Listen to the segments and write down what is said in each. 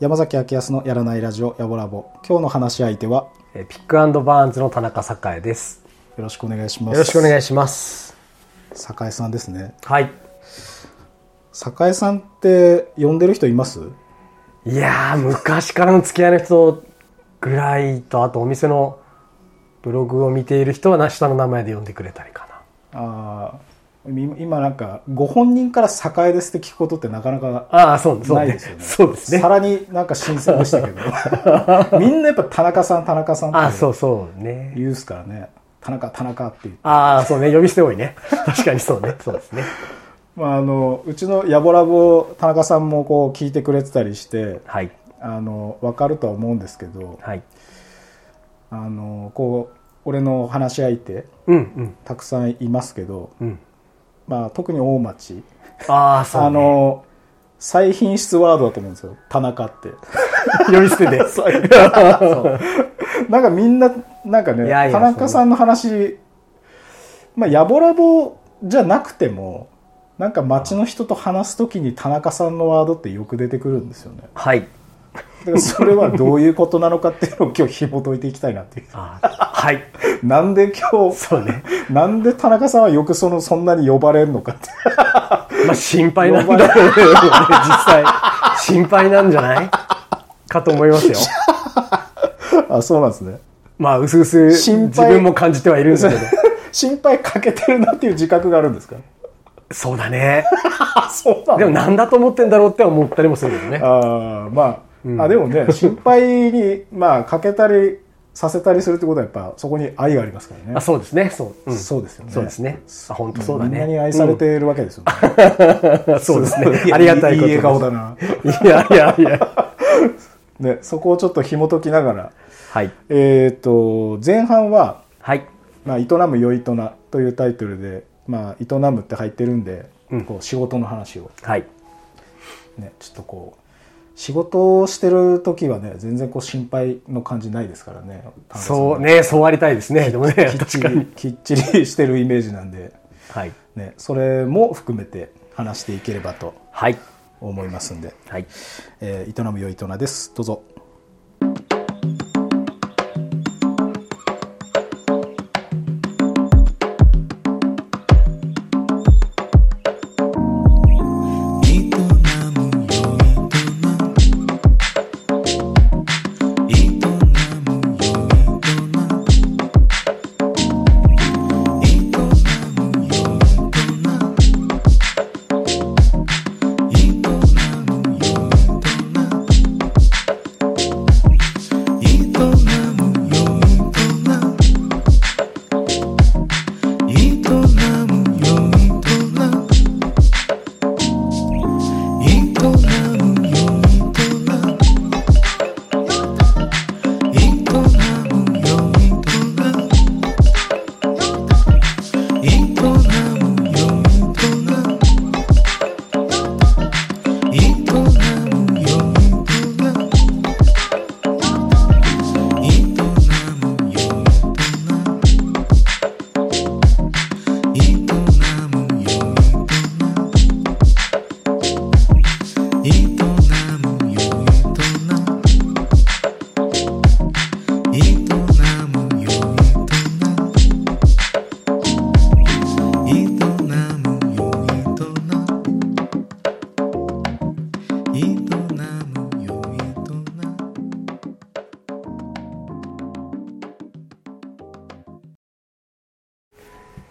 山崎明康のやらないラジオやぼラボ今日の話し相手はえーピックアンドバーンズの田中栄です。よろしくお願いします。よろしくお願いします。栄さんですね。はい。栄さんって呼んでる人います？いやー、昔からの付き合いの人ぐらいと、あとお店のブログを見ている人はな下の名前で呼んでくれたりかああ今なんかご本人から栄ですって聞くことってなかなかな。ああ、そうそうねないですよね。そうですねさ。らになんか新鮮でしたけど みんなやっぱ田中さん田中さんってそうそうね。言うっすからね田中田中って言ってああ、そうね。呼び捨て多いね。確かにそうね。そうですね。まあ、あのうちのヤボラボ田中さんもこう聞いてくれてたりしてはい。あの分かるとは思うんですけどはい。あのこう俺の話し相手うんうんたくさんいますけど、うん。まあ、特に大町、ああ、そう、ね。あの最品質ワードだと思うんですよ田中って 呼び捨てで。なんかみんななんかね田中さんの話まあヤボラボじゃなくてもなんか街の人と話す時に田中さんのワードってよく出てくるんですよねはい。だからそれはどういうことなのかっていうのを今日紐解いていきたいなっていう はい。なんで今日そうね。なんで田中さんはよくそのそんなに呼ばれるのかって まあ心配なんだろうね、実際。心配なんじゃない？かと思いますよ。あそうなんですねまあ、うすうす自分も感じてはいるんだけど。心配かけてるなっていう自覚があるんですか？そうだね。あ そうなの？でもなんだと思ってんだろうって思ったりもするけどね。ああまあ、あでもね心配にまあかけたりさせたりするってことはやっぱそこに愛がありますからねあそうですね。そう。うんそうですよねそうですね。あ、本当そうだね。みんなに愛されているわけですよ、うんそうですね。ありがたいこといい笑顔だな、いやいやいや。ね、そこをちょっと紐解きながらはい。えっ、と前半ははい。「まあ、営むよいとな」というタイトルで「まあ、営む」って入ってるんで、うんこう仕事の話をはい。ねちょっとこう仕事をしてる時はね全然こう心配の感じないですからねそうね、そうありたいですね。でもね、きっち。りきっちりしてるイメージなんで、はい。ね、それも含めて話していければとはい。思いますんではい。えー、営むよいとなですどうぞ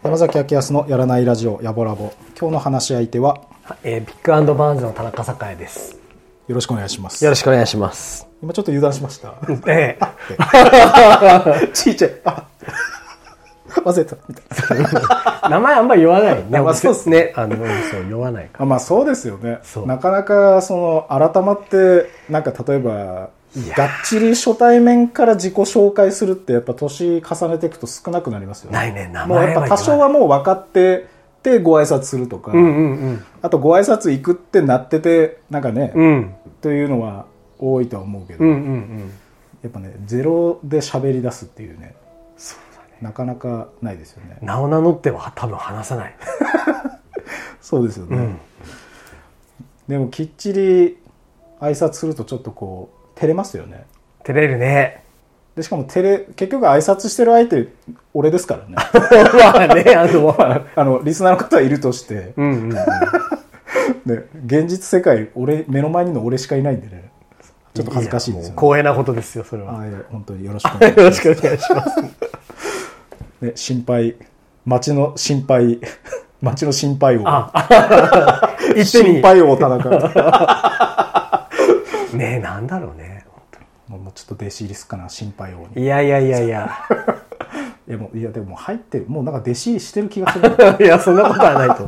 山崎明康のやらないラジオやぼラボ。今日の話し相手はえー、ビッグアンドバーンズの田中栄です。よろしくお願いします。よろしくお願いします。今ちょっと油断しました。ええ。ちいちゃい。あ忘れた。名前あんまり言わない。ね。まあそうっすね。あの、そう、言わないかあまあそうですよね。なかなかその改まってなんか例えばやがっちり初対面から自己紹介するってやっぱ年重ねていくと少なくなりますよねないね名もうやっぱ多少はもう分かっててご挨拶するとか、うんうんうん。あとご挨拶行くってなっててなんかね、うん。というのは多いとは思うけど、うんうんうん。やっぱねゼロで喋り出すっていうね。なかなかないですよね名を名乗っては多分話さない。そうですよね、うん。でもきっちり挨拶するとちょっとこう照れますよね。照れるね。でしかも照れ結局挨拶してる相手俺ですからね。まあね、あの、あのリスナーの方はいるとして、うんうんうん。ね、現実世界俺目の前にの俺しかいないんでね。ちょっと恥ずかしいですよね。光栄なことですよ、それは。あいや本当によろしくお願いしよろしますくお願いします。ね、心配。町の心配。町の心配王。あ、一手に。心。配王田中ねえ、なんだろうね。もうちょっと弟子入りすっかな心配王にいやいやいやいや。いやもういやでも入ってるもうなんか弟子入りしてる気がする いや、そんなことはないと思う。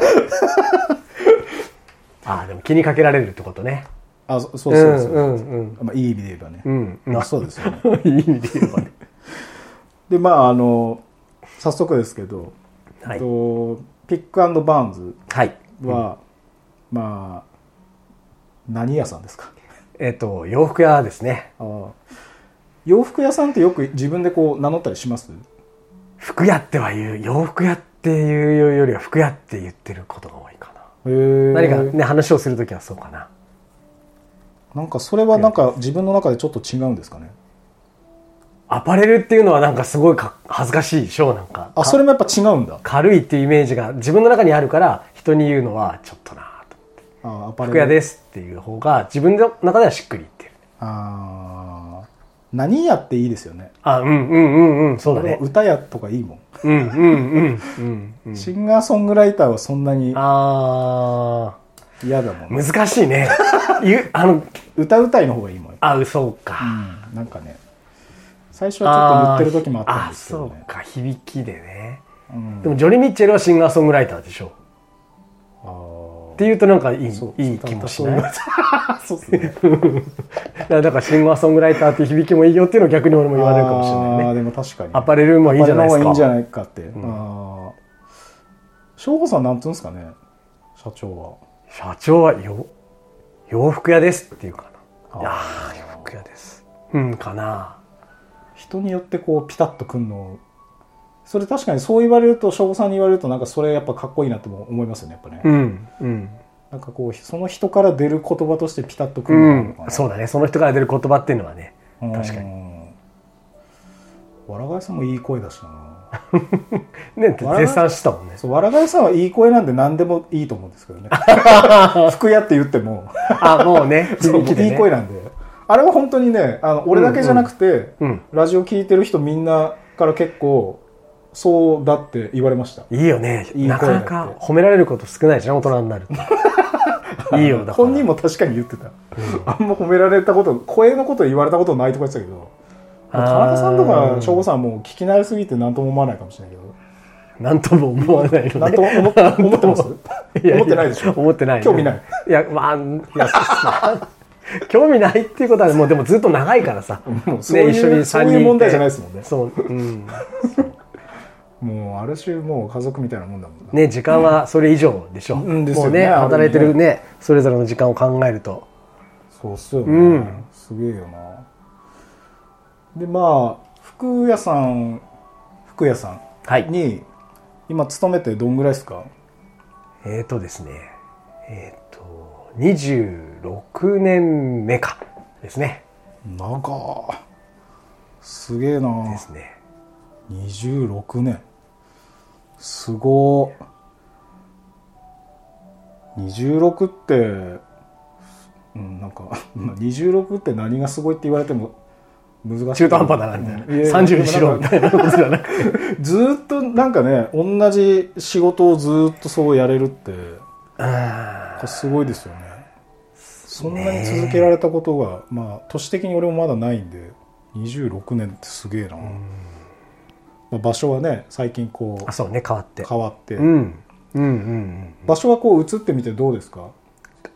あ、でも気にかけられるってことね。あそそうそうそう、うんうんまあ、いい意味で言えばね、うん。まあそうですよね いい意味で言えばね。でまああの早速ですけど、はい。と pick and barns はい。は、まあ何屋さんですか？えっと、洋服屋ですね。洋服屋さんってよく自分でこう名乗ったりします？服屋っては言う、洋服屋っていうよりは服屋って言ってることが多いかな。何かね、話をするときはそうかな。なんかそれはなんか自分の中でちょっと違うんですかね？アパレルっていうのはなんかすごいか恥ずかしいでしょなんか。あそれもやっぱ違うんだ軽いっていうイメージが自分の中にあるから人に言うのはちょっとなとあアパレル。服屋ですっていう方が自分の中ではしっくりいってる。あー。何屋っていいですよね。あうんうんうんうんそうだね。歌屋とかいいもん、うんうんうんうんうん。シンガーソングライターはそんなにあ嫌だもん、ー難しいね。あの歌うたいの方がいいもん、あそうか。うん、なんかね最初はちょっと塗ってる時もあったんですけどね。あそうか。響きでね。うん。でもジョニー・ミッチェルはシンガーソングライターでしょっていうとなんかいいいい気もしない？そうで すね。だからシンガーソングライターっていう響きもいいよっていうのを逆に俺も言われるかもしれないね。でも確かに。アパレルもいいんじゃないですか。いいんじゃないかって、ん。ああ省吾さんなんていうんですかね？社長は。社長はよ洋服屋ですっていうかな。いやー洋服屋です。うんかな。人によってこうピタッとくんのそれ確かにそう言われると省吾さんに言われるとなんかそれやっぱかっこいいなとも思いますよねやっぱね、うんうん。なんかこうその人から出る言葉としてピタッとくうるのかな、ん そうだねその人から出る言葉っていうのはねうん。確かに。わらがいさんもいい声だしな。ね絶賛したもんね。そうわらがいさんはいい声なんで何でもいいと思うんですけどね。服屋って言っても。あもうねそう響きで、ね、いい声なんで。あれは本当にねあの俺だけじゃなくて、うん。ラジオ聞いてる人みんなから結構そうだって言われました。いいよね。いい声なかなか褒められること少ないじゃん大人になると。いいよだから。本人も確かに言ってた、あんま褒められたこと声のこと言われたことないとか言ってたけど田中さんとか省吾さんはもう聞き慣れすぎて何とも思わないかもしれないけど。なんとも思わないのね。何とも思ってます？思ってないでしょ？思ってない。ね、興味ない？いやまあいや 興味ないっていうことはもうでもずっと長いからさ。もうそういう,、ね一緒にそういう問題じゃないですもんね。そううんもうある種もう家族みたいなもんだもんな、ね時間はそれ以上でしょ、うん。ですよね。もうね働いてるねそれぞれの時間を考えると。そうっすよね、うん。すげえよな。でまあ服屋さん服屋さはい。んに今勤めてどんぐらいですか？えーとですね。えーと26年目か。ですね。長すげえな。ですね。26年すご26ってうんなんか 26って何がすごいって言われても難しい。中途半端だなみたいな、うんいや30にしろみたいな。ことじゃなくてずーっとなんかね同じ仕事をずーっとそうやれるってすごいですよね。そんなに続けられたことが、まあ年的に俺もまだないんで26年ってすげえな、まあ、場所はね最近こうあそうね変わって。変わって、うん。うんうんうん。場所はこう移ってみてどうですか？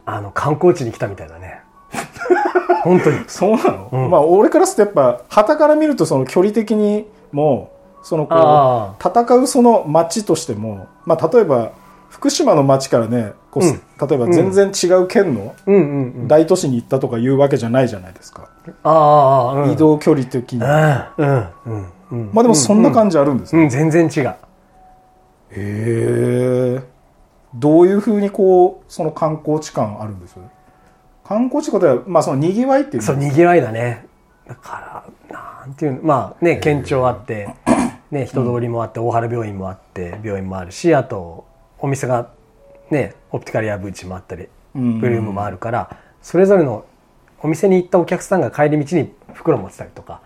あの観光地に来たみたいだね。本当に。そうなの、うん。まあ俺からするとやっぱ旗から見るとその距離的にもそのこあう戦うその街としてもまあ例えば福島の町からねこう、うん。例えば全然違う県のうん。うんうん。大都市に行ったとかいうわけじゃないじゃないですか、ああ、うん。移動距離的に、まうん、うん、うん。うん。あでもそんな感じあるんですね、うん、全然違う。へえどういうふうにこうその観光地感あるんです？観光地ことはまあそのにぎわいっていうの？そう、賑わいだね。だから、なんていうの、まあね、県庁あって、ね、人通りもあって、大原病院もあって、病院もあるし、あと、お店が、ね、オプティカルやブーチもあったり、うん。ブルームもあるから、それぞれのお店に行ったお客さんが帰り道に袋持ってたりとか、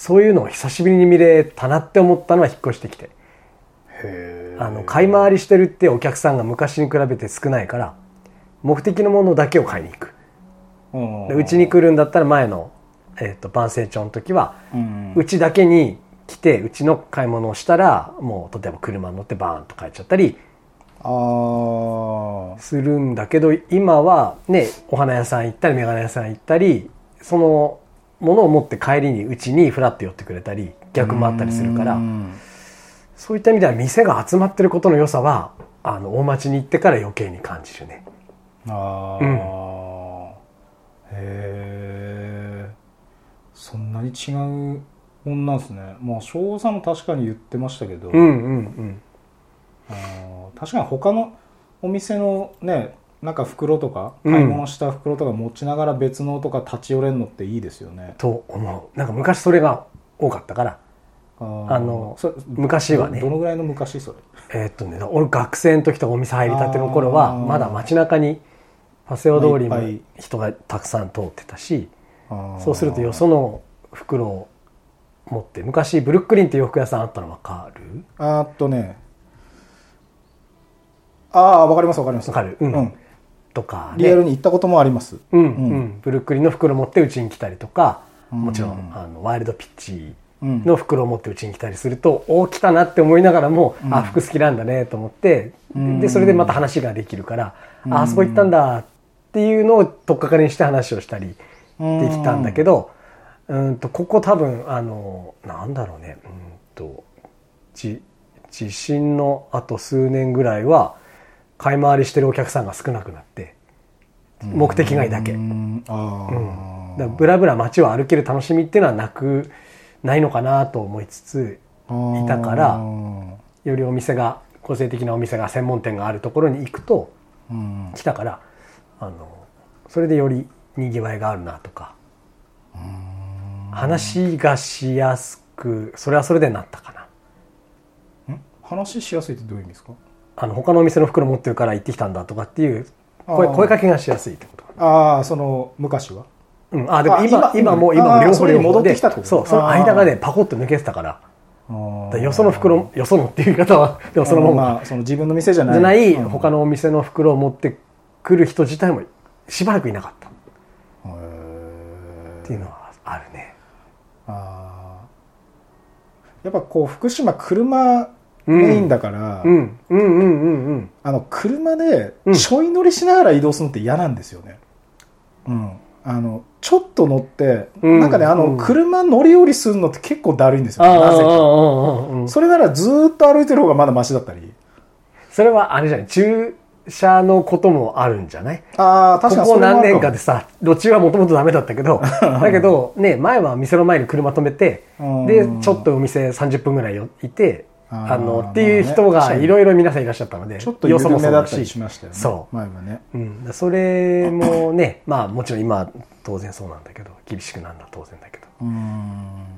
そういうのを久しぶりに見れたなって思ったのは引っ越してきて。あの、買い回りしてるってお客さんが昔に比べて少ないから、目的のものだけを買いに行く。うちに来るんだったら前の、えっと万成長の時はうちだけに来てうちの買い物をしたらもう例えば車に乗ってバーンと帰っちゃったりするんだけど今はねお花屋さん行ったり眼鏡屋さん行ったりそのものを持って帰りにうちにフラッと寄ってくれたり逆もあったりするからうん。そういった意味では店が集まってることの良さはあの大町に行ってから余計に感じるね。ああ、へえそんなに違うもんなんですね。まあ翔さんも確かに言ってましたけど、うんうんうん。あー。確かに他のお店のねなんか袋とかうん。買い物した袋とか持ちながら別のとか立ち寄れるのっていいですよね、と思う。なんか昔それが多かったから。あのそ昔はね。どどのぐらいの昔それ？えーっとね、俺学生の時とかお店入りたての頃はまだ街中にパセオ通りも人がたくさん通ってたしそうするとよその袋を持って昔ブルックリンって洋服屋さんあったの分かる？あーっとね。ああわかりますわかります。わかる？うん。うんとかリアルねに行ったこともあります。うんうん。ブルックリンの袋持ってうちに来たりとかもちろうん。んあのワイルドピッチうんの袋を持ってうちに来たりするとおお来たなって思いながらも、うん。あ服好きなんだねと思って、うん。でそれでまた話ができるから、うん。ああそこ行ったんだっていうのを取っかかりにして話をしたりできたんだけど、うんとここ多分あのなんだろうね。うんと地地震のあと数年ぐらいは買い回りしてるお客さんが少なくなって目的外だけ。うん。ブラブラ街を歩ける楽しみっていうのはなくないのかなと思いつついたからよりお店が個性的なお店が専門店があるところに行くとうん。来たからあのそれでよりにぎわいがあるなとか話がしやすくそれはそれでなったかな。ん？話しやすいってどういう意味ですか？あの他のお店の袋持ってるから行ってきたんだとかっていう声声かけがしやすいってことああその昔は？うん、あでもあ今今今もううん。今も両方両方で戻ってきたってこと？そうその間がねパコッと抜けてたから。よその袋よそのっていう言い方は でもそのまあその自分の店じゃない。じゃないうん。他のお店の袋を持ってくる人自体もしばらくいなかった。っていうのはあるね。あー。やっぱこう福島車メインだから、うん。うんうんうんうん。あの車でうんちょい乗りしながら移動するのって嫌なんですよね。うん。あの、ちょっと乗って、うん。なんかね、あの、うん。車乗り降りするのって結構だるいんですよ、なぜか。それならずーっと歩いてる方がまだマシだったり。それはあれじゃない駐車のこともあるんじゃない？ああ、確かにここ何年かででさ路中はもともとダメだったけど。だけどね前は店の前に車止めてうん。でちょっとお店30分ぐらいよいてあのっていう人がいろいろ皆さんいらっしゃったのでちょっと緩めだったりししましたよね。そう。前はね。うん、それもね まあもちろん今は当然そうなんだけど厳しくなるのは当然だけど。うーん。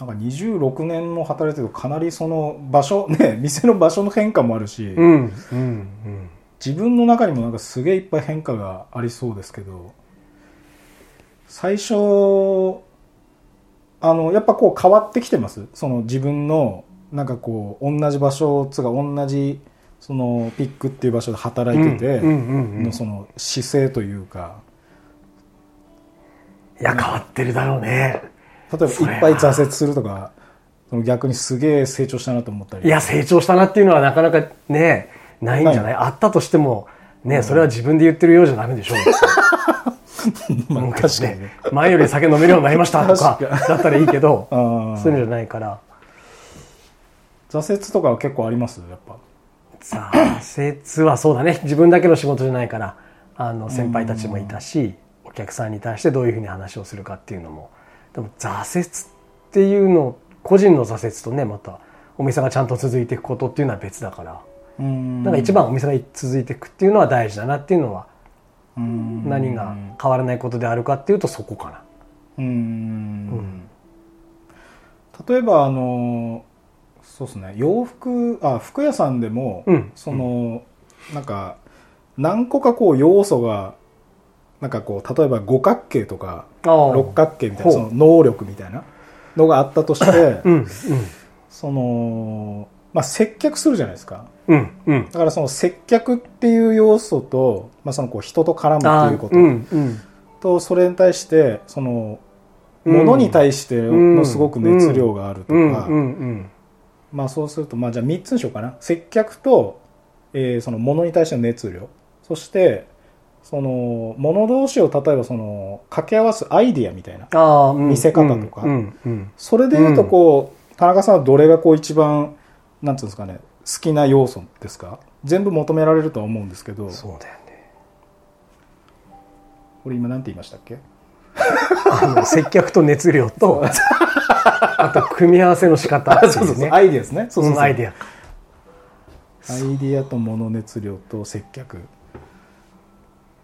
なんか26年も働いてるとかなりその場所、ね、店の場所の変化もあるし、うんうんうん。自分の中にもなんかすげえいっぱい変化がありそうですけど最初あのやっぱこう変わってきてます？その自分のなんかこう同じ場所つうか同じそのピックっていう場所で働いててのその姿勢というか。いや変わってるだろうね。例えばいっぱい挫折するとかその逆にすげえ成長したなと思ったり。いや成長したなっていうのはなかなかねないんじゃない？あったとしてもねそれは自分で言ってるようじゃダメでしょ まあ確かにね。前より酒飲めるようになりましたとかだったらいいけど そういうのじゃないから挫折とかは結構あります？やっぱ。挫折はそうだね。自分だけの仕事じゃないからあの先輩たちもいたしお客さんに対してどういうふうに話をするかっていうのも。でも挫折っていうの個人の挫折とねまたお店がちゃんと続いていくことっていうのは別だから。うん。だから一番お店が続いていくっていうのは大事だなっていうのはうん。何が変わらないことであるかっていうとそこかな。うん。例えばあのそうですね。洋服あ服屋さんでも、うん。そのなんか何個かこう要素がなんかこう例えば五角形とか六角形みたいなほそうの能力みたいなのがあったとして、うんそのまあ接客するじゃないですか。うんうん。だからその接客っていう要素と、まあ、そのこう人と絡むってあいうことうんうん。とそれに対してそのうん。物に対してうんのすごく熱量があるとか、うんうんうんまあそうするとまあじゃあ3つにしようかな。接客と、えーその物に対しての熱量。そしてその物同士を例えばその掛け合わすアイディアみたいな。見せ方とか。それでいうとこう、田中さんはどれがこう一番なんていうんですかね好きな要素ですか？全部求められるとは思うんですけど。そうだよね。これ今なんて言いましたっけ？あの接客と熱量と あと組み合わせの仕方。っていうね。アイディアですね。そうそうアイディア。アイディアと物熱量と接客。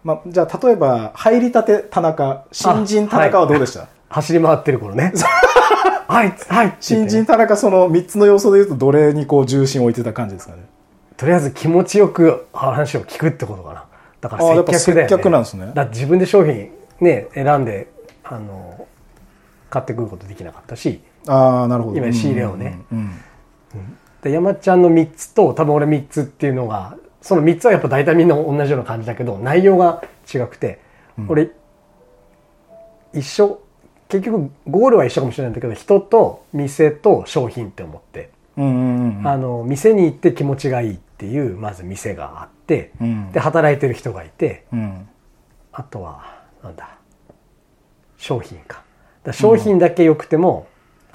まあ、じゃあ例えば入りたて田中新人田中はどうでした、走り回ってる頃ね。はいはい。新人田中その3つの要素でいうとどれにこう重心を置いてた感じですかね？とりあえず気持ちよく話を聞くってことかな。だから接客だよ、ね、接客なんですね。だ自分で商品ね選んであの買ってくることできなかったしああなるほど。今仕入れをね。うんうん。で山ちゃんの3つと多分俺3つっていうのがその3つはやっぱ大体みんな同じような感じだけど内容が違くて、俺一緒結局ゴールは一緒かもしれないんだけど人と店と商品って思って、うんうんうんあの店に行って気持ちがいいっていうまず店があって、うん。で働いてる人がいてうん。あとはなんだ商品か。商品だけ良くても、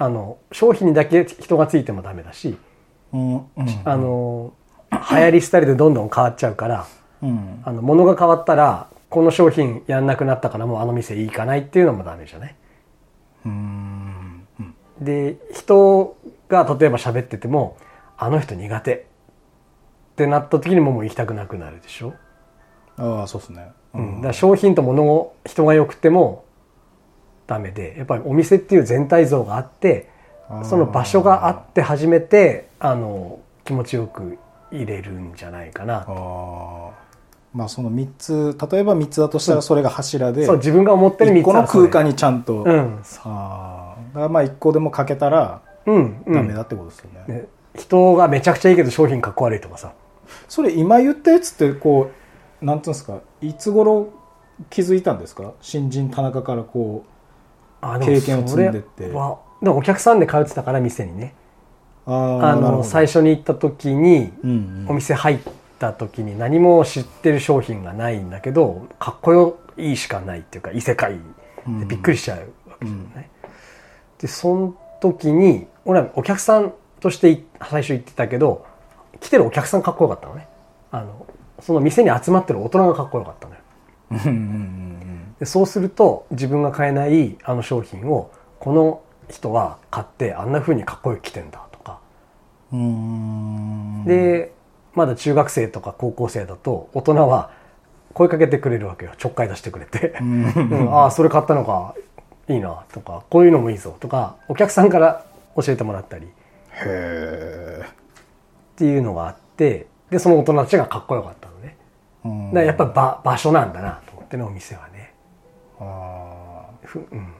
あの商品にだけ人がついてもダメだし、うんうん。あの流行りスタイルでどんどん変わっちゃうからうん。あの物が変わったらこの商品やんなくなったからもうあの店行かないっていうのもダメじゃない？うんうん。で人が例えば喋っててもあの人苦手ってなった時にももう行きたくなくなるでしょ、ああそうですね。ううん、だ商品と物を人が良くてもダメでやっぱりお店っていう全体像があってその場所があって初めてあの気持ちよく入れるんじゃないかな。ああまあその3つ例えば3つだとしたらそれが柱でそう自分が思ってる1 3つ個の空間にちゃんと、うん。ああ。だからまあ1個でもかけたらうんうん。ダメだってことですよね、ね人がめちゃくちゃいいけど商品かっこ悪いとかさ。それ今言ったやつってこうなんていうんですかいつ頃気づいたんですか？新人田中からこあ経験を積んでって。でもお客さんで通ってたから店にね。うあの最初に行った時にお店入った時に何も知ってる商品がないんだけどかっこよいいしかないっていうか異世界でびっくりしちゃうわけですよね。でその時に俺はお客さんとしてい最初行ってたけど来てるお客さんかっこよかったのね。あのその店に集まってる大人がかっこよかったのよでそうすると自分が買えないあの商品をこの人は買ってあんな風にかっこよく着てんだとか。でまだ中学生とか高校生だと大人は声かけてくれるわけよ。ちょっかい出してくれて「うん。う んああそれ買ったのかいいな」とか「こういうのもいいぞ」とかお客さんから教えてもらったり。っていうのがあってでその大人たちがかっこよかったのね。うん。だからやっぱ場所なんだなと思ってねお店はねあーふうん。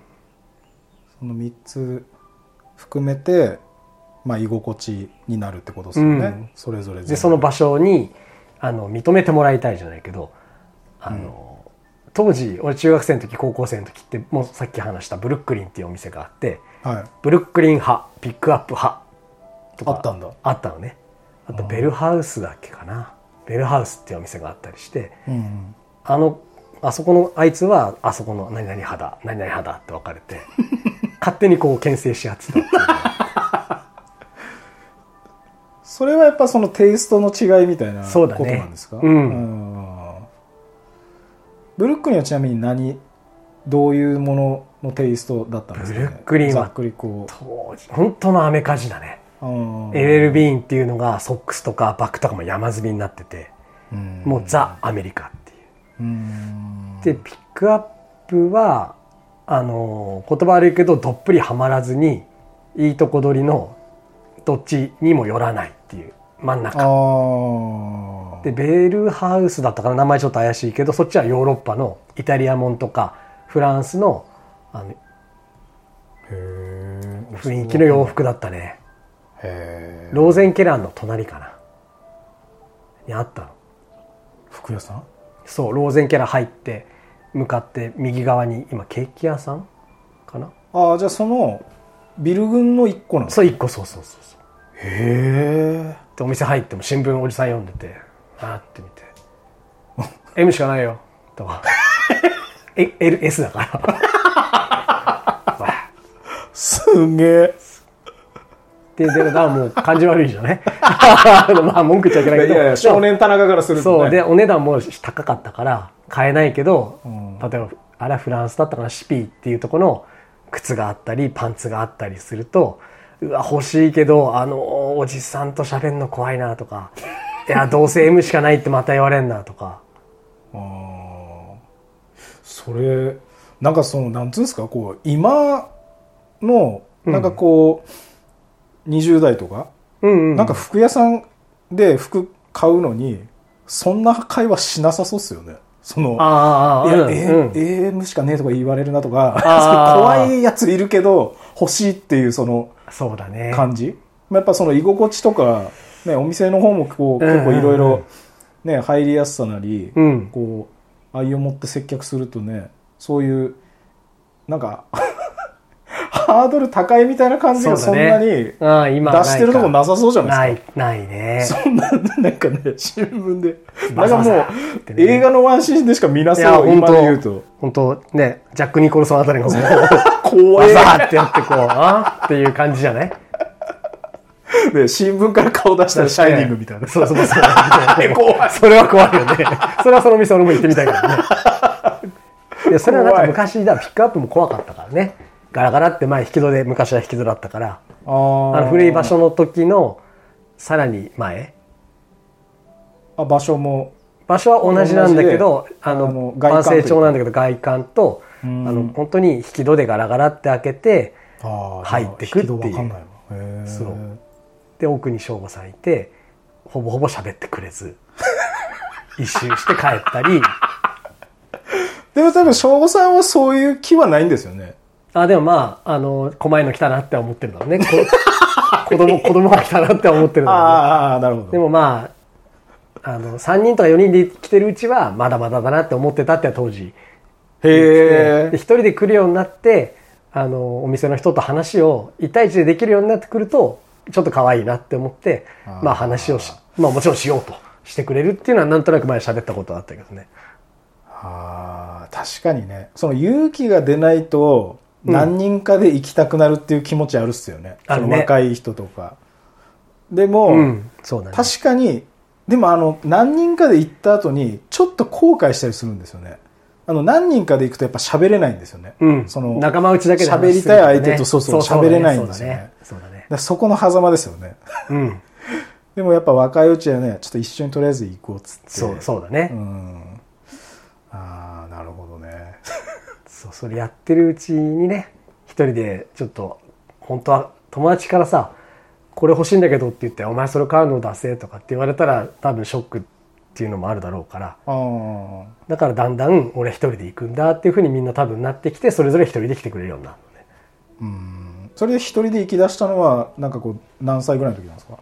その3つ含めてまあ居心地になるってことですよね、うん。それぞれでその場所にあの認めてもらいたいじゃないけどあの、当時俺中学生の時高校生の時ってもうさっき話したブルックリンっていうお店があってはい。ブルックリン派ピックアップ派とかあったんだ。あったのね。あとベルハウスだっけかな。ベルハウスっていうお店があったりしてうん。あのあそこのあいつはあそこの何々派だ何々派だって分かれて 勝手にこう牽制し合ってたってい それはやっぱそのテイストの違いみたいなことなんですか？うん。ん。ブルックリンはちなみに何どういうもののテイストだったんですか、ね、ブルックリンは当時本当のアメカジだね。LL ビーンっていうのがソックスとかバッグとかも山積みになっててうん。もうザ・アメリカでピックアップはあの言葉悪いけどどっぷりはまらずにいいとこ取りのどっちにもよらないっていう真んあ中。あでベルハウスだったかな名前ちょっと怪しいけどそっちはヨーロッパのイタリアもんとかフランスのあの雰囲気の洋服だったね。ローゼンケランの隣かな。にあったの。服屋さん？そうローゼンケラン入って向かって右側に今ケーキ屋さんかな？ああじゃあそのビル群の一個なんですそう一個そうそうそうそう。へえでお店入っても新聞おじさん読んでてあーって見て「M しかないよ」と。か「え LS だから」すげえってでだからもう感じ悪いじゃないまあ文句言っちゃいけないけど。少年田中からすると、ね、そう。でお値段も高かったから買えないけど、ん。例えばあれはフランスだったかなシピーっていうところの靴があったりパンツがあったりするとうわ欲しいけどあのおじさんと喋るの怖いなとか。いやどうせ M しかないってまた言われんなとか。あー。それなんかそのなんつうんですかこう今のなんかこう、20代とか、うんうん。なんか服屋さんで服買うのにそんな会話しなさそうっすよね。そのああいや、うんえうん。AM しかねえとか言われるなとか怖いやついるけど欲しいっていうそのそうだね。感じ、まあやっぱその居心地とか、ね、お店の方もこう結構いろいろね入りやすさなり、うん。こう愛を持って接客するとねそういうなんかハードル高いみたいな感じがそんなに出してるとこなさそうじゃなないいですか。ないねそんな、なんかね、新聞で。なんかもう、映画のワンシーンでしか見なそう、今本当で言うと。本当ねジャック・ニコルソンあたりのこう 怖い。バザーってやってこうあっていう感じじゃない？で、新聞から顔出したらシャイニングみたいな。そうそうそう。怖いそれは怖いよね。それはその店俺も行ってみたいからね。いや、それはなんか昔だ、ピックアップも怖かったからね。ガラガラって前引き戸で、昔は引き戸だったから、あの古い場所の時のさらに前、あ、場所も。場所は同じなんだけど、ああの万世町なんだけど外観と、あうん。の、本当に引き戸でガラガラって開けて、入ってくっていう。そう。で、奥に省吾さんいて、ほぼほぼ喋ってくれず、一周して帰ったり、でも多分、省吾さんはそういう気はないんですよね。あ、でもまあ、あの、狛江の来たなって思ってるだろうね。こ 子供、子供が来たなって思ってるだろうね。ああ、なるほど。でもまあ、あの、3人とか4人で来てるうちは、まだまだだなって思ってたって当時。へえ。で一人で来るようになって、あの、お店の人と話を1対1でできるようになってくると、ちょっと可愛いなって思って、あーまあ話をし、まあもちろんしようとしてくれるっていうのはなんとなく前喋ったことはあったけどね。ああ、確かにね。その勇気が出ないと、うん何人かで行きたくなるっていう気持ちあるっすよね。あるねその若い人とか。でも、うん、そうだね。確かに、でもあの、何人かで行った後に、ちょっと後悔したりするんですよね。あの、何人かで行くとやっぱ喋れないんですよね。うん、その、仲間内だけで話喋りたい相手とそうそう喋れないんですよねそうだね。そこの狭間ですよね。うん。でもやっぱ若いうちはね、ちょっと一緒にとりあえず行こうっつって。そう、そうだね。うん。ああ、なるほどね。そう、それやってるうちにね、一人でちょっと、本当は友達からさ、これ欲しいんだけどって言って、お前それ買うの出せとかって言われたら多分ショックっていうのもあるだろうから。だからだんだん俺一人で行くんだっていうふうにみんな多分なってきて、それぞれ一人で来てくれるようになるのね。うん。それで一人で行き出したのは、なんかこう、何歳ぐらいの時なんですか？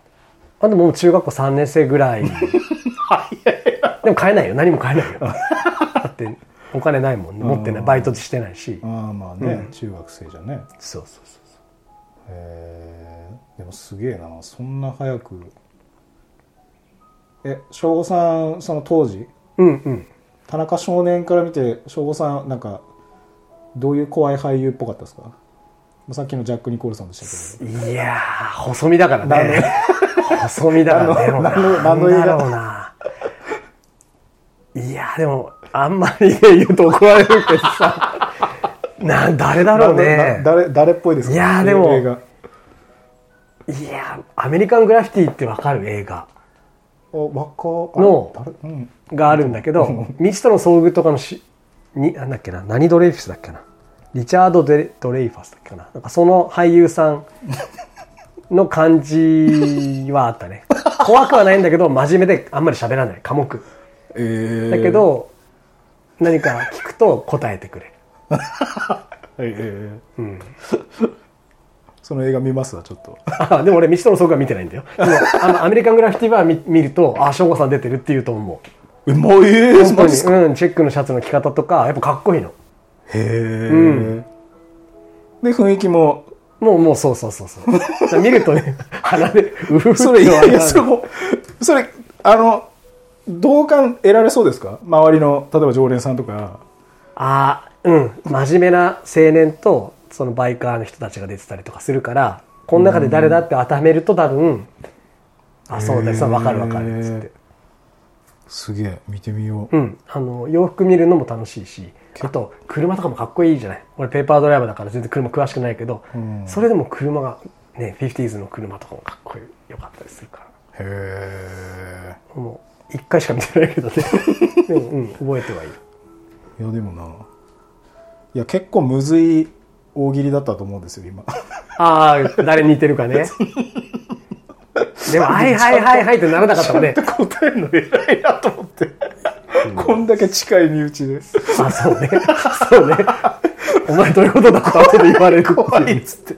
あでももう中学校3年生ぐらい。でも買えないよ。何も買えないよ。だってお金ないもんね。持ってない。バイトしてないし。ああ、まあね、うん中学生じゃね。そうそうそうへえ。でもすげえな、そんな早く。え、省吾さん、その当時、そう。うんうん。田中少年から見て、省吾さん、なんか、どういう怖い俳優っぽかったですか？さっきのジャック・ニコールさんでしたけど。いやー、細身だからね。細身だから何のでもな何の何の映画？だろうないやでもあんまり言うと怒られるけどさ。な誰だろうなね。な誰誰っぽいですか？いやーでも映画。いやアメリカングラフィティってわかる？映画。のうん。があるんだけど未知との遭遇とかのしになんだっけな？何ドレイフスだっけな？リチャード・デレドレイファスだっけな？なんかその俳優さん の感じはあったね。怖くはないんだけど真面目であんまり喋らない。寡黙。えー。だけど、何か聞くと答えてくれ。るえーうん。その映画見ますわちょっと。あでも俺未知との遭遇は見てないんだよ。でもあのアメリカングラフィティは見 見るとあ省吾さん出てるって言うと思う。えもうええうんチェックのシャツの着方とかやっぱかっこいいの。え、で雰囲気も？もうもうそうそうそうそう。見るとね鼻でうふふそれいやいやそれもそれあの同感得られそうですか？周りの例えば常連さんとか。ああうん。真面目な青年とそのバイカーの人たちが出てたりとかするからこの中で誰だって当てはめると多分あそうだよ分かる分かるっつって。すげえ見てみよう、うん。あの洋服見るのも楽しいしあと車とかもかっこいいじゃない？俺ペーパードライバーだから全然車詳しくないけど、うん。それでも車がね 50s の車とかもかっこよかったりするから。へえもう一回しか見てないけどね。で もうん。覚えてはいる。いやでもな。いや結構むずい大喜利だったと思うんですよ今。ああ誰に似てるかね。でも「はいはいはいはい」ってならなかったらね。答えるの偉いなと思って、こんだけ近い身内であそうね。そうね。お前どういうことだって言われる怖いっつって。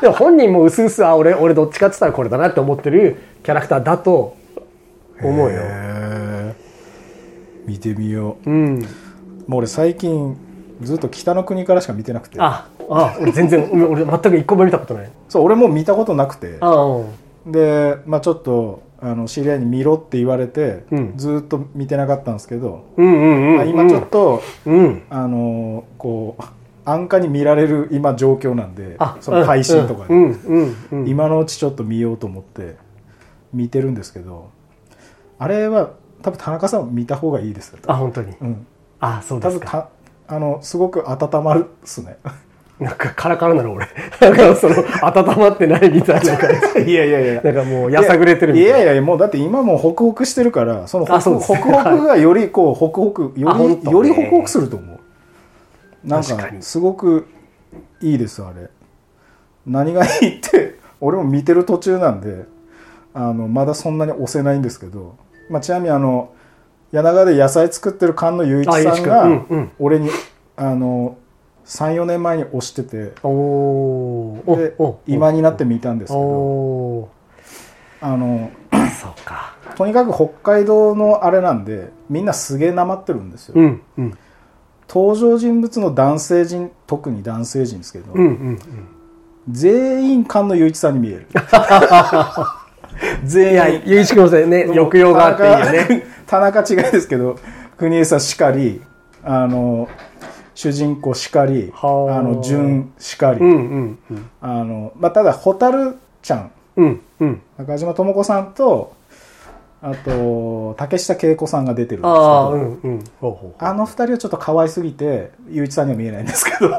でも本人も薄々あ俺俺どっちかって言ったらこれだなって思ってるキャラクターだと思うよ。見てみよう。うん。もう俺最近ずっと北の国からしか見てなくて。ああ俺全然俺俺全く一個も見たことない。そう俺も見たことなくて。で、まあ、ちょっとあの知り合いに見ろって言われて、うん。ずっと見てなかったんですけど、うんうんうんあ今ちょっと、うん。あのこう安価に見られる今状況なんであその配信とかで、うんうんうん。今のうちちょっと見ようと思って見てるんですけどあれは多分田中さんも見た方がいいですあ本当に。うん、あそうですか。多分かあのすごく温まるっすね。なんかカラカラなの俺。なんかその温まってないみたいな感じ。いやいやいや。なんかもうやさぐれてるみたいな。いやいやもうだって今もうホクホクしてるからそのホクホクホクがよりこうホクホクよりよりホクホクすると思う。なんかすごくいいですあれ。何がいいって俺も見てる途中なんであのまだそんなに押せないんですけど、まあ、ちなみにあの柳川で野菜作ってる菅野雄一さんがうんうん。俺にあの34年前に押してておおでお今になって見たんですけど。おあのそうか。とにかく北海道のあれなんでみんなすげえなまってるんですよ、うんうん。登場人物の男性陣特に男性陣ですけど、うんうん。全員菅野雄一さんに見える うん。いやゆういちくんもね抑揚があっていいよね。田中 違いですけど国枝さんしかりあの主人公しかりあ。の純しかり、うんうんうん。あのまあ、ただ蛍ちゃん。うんうん。中島智子さんとあと竹下恵子さんが出てるんですけど。ああうんうん。ほうほう。ほうあの二人はちょっと可愛すぎて、ゆういちさんには見えないんですけど、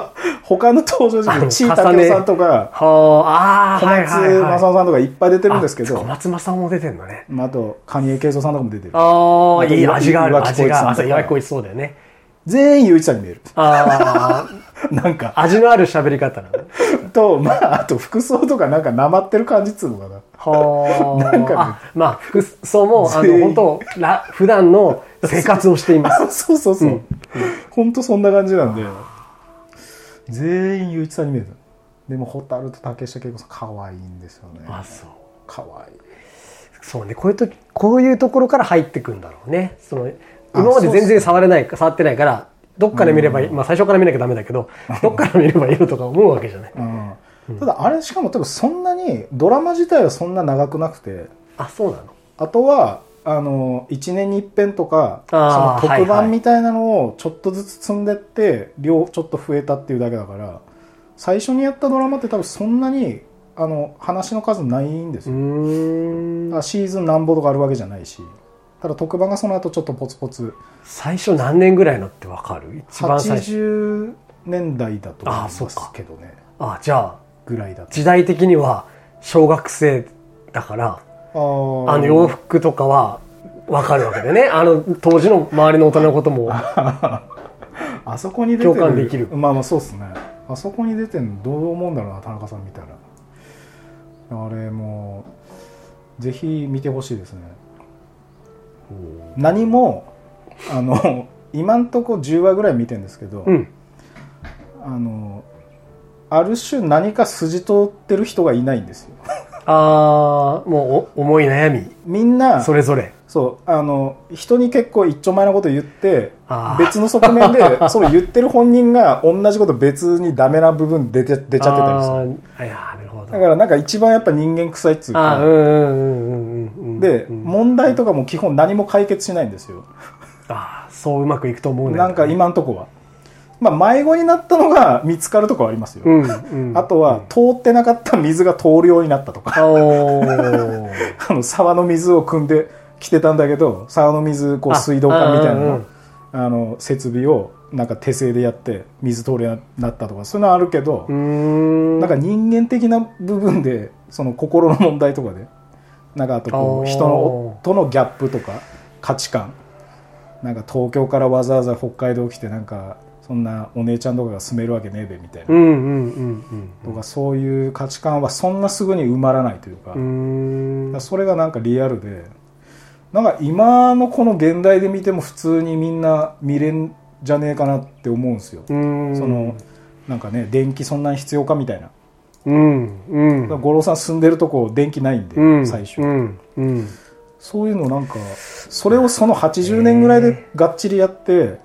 他の登場人物、ちいたけおさんとか、はああ小松はいはい。はい正夫さんとかいっぱい出てるんですけど、あ小松正夫も出てんのね。まあ、あと、蟹江慶三さんとかも出てる。ああいい岩味がある味が。岩城浩一そうだよね。全員ゆういちさんに見える。あ なんか、あ味のある喋り方なの。と、まあ、あと服装とかなんかなまってる感じっつうのかな。はあ。なんかね。あまあ服装もあの本当ら普段の 生活をしています。そうそうそう。ほん。とそんな感じなんで、全員ゆういちさんに見える。でも、蛍と竹下恵子さん、可愛いんですよね。あそう。可愛い。そうね。こういう時こういうところから入ってくんだろうね。そのあ今まで全然触れない触ってないからどっから見ればいい、まあ最初から見なきゃダメだけど どっから見ればいいのとか思うわけじゃない。うん、ただあれしかも多分そんなにドラマ自体はそんな長くなくて。あそうなの？あとはあの1年に一遍とかそあーの特はいはい。番みたいなのをちょっとずつ積んでって量ちょっと増えたっていうだけだから最初にやったドラマって多分そんなにあの話の数ないんですうよ、ーシーズン何本とかあるわけじゃないし。ただ特番がその後ちょっとポツポツ。最初何年ぐらいのってわかる？一番最初。80年代だと思いますけどね。あじゃあぐらいだと時代的には小学生だからあの洋服とかはわかるわけでね。あの当時の周りの大人のことも あそこに出てる。共感できる。まあまあそうっすね。あそこに出てるのどう思うんだろうな田中さんみたいな。あれもうぜひ見てほしいですね。何もあの今んとこ10話ぐらい見てるんですけど、うん。あのある種何か筋通ってる人がいないんですよ。ああもうお思い悩み。みんなそれぞれ。そうあの人に結構一丁前なこと言って別の側面で その言ってる本人が同じこと別にダメな部分出て出ちゃってたりする。あーあいやなるほど。だからなんか一番やっぱ人間臭いっつうか。あーうんうんうんうんうんうんでうん。問題とかも基本何も解決しないんですよ。あーそううまくいくと思うね。なんか今んとこはまあ迷子になったのが見つかるとかはありますよ。うんうん。あとは通ってなかった水が通るようになったとか。あの沢の水を汲んできてたんだけど沢の水こうあ水道管みたいなあの設備をなんか手製でやって水通るようになったとかそういうのはあるけどなんか人間的な部分でその心の問題とかでなんかあとこう人のとのギャップとか価値観。なんか東京からわざわざ北海道来てなんかそんなお姉ちゃんとかが住めるわけねえべみたいな、とかそういう価値観はそんなすぐに埋まらないというか,、それがなんかリアルでなんか今のこの現代で見ても普通にみんな見れんじゃねえかなって思うんですよ、そのなんかね電気そんなに必要かみたいな。うんうん。五郎さん住んでるとこ電気ないんで、うん。最初、うんうん。そういうのなんかそれをその80年ぐらいでがっちりやって、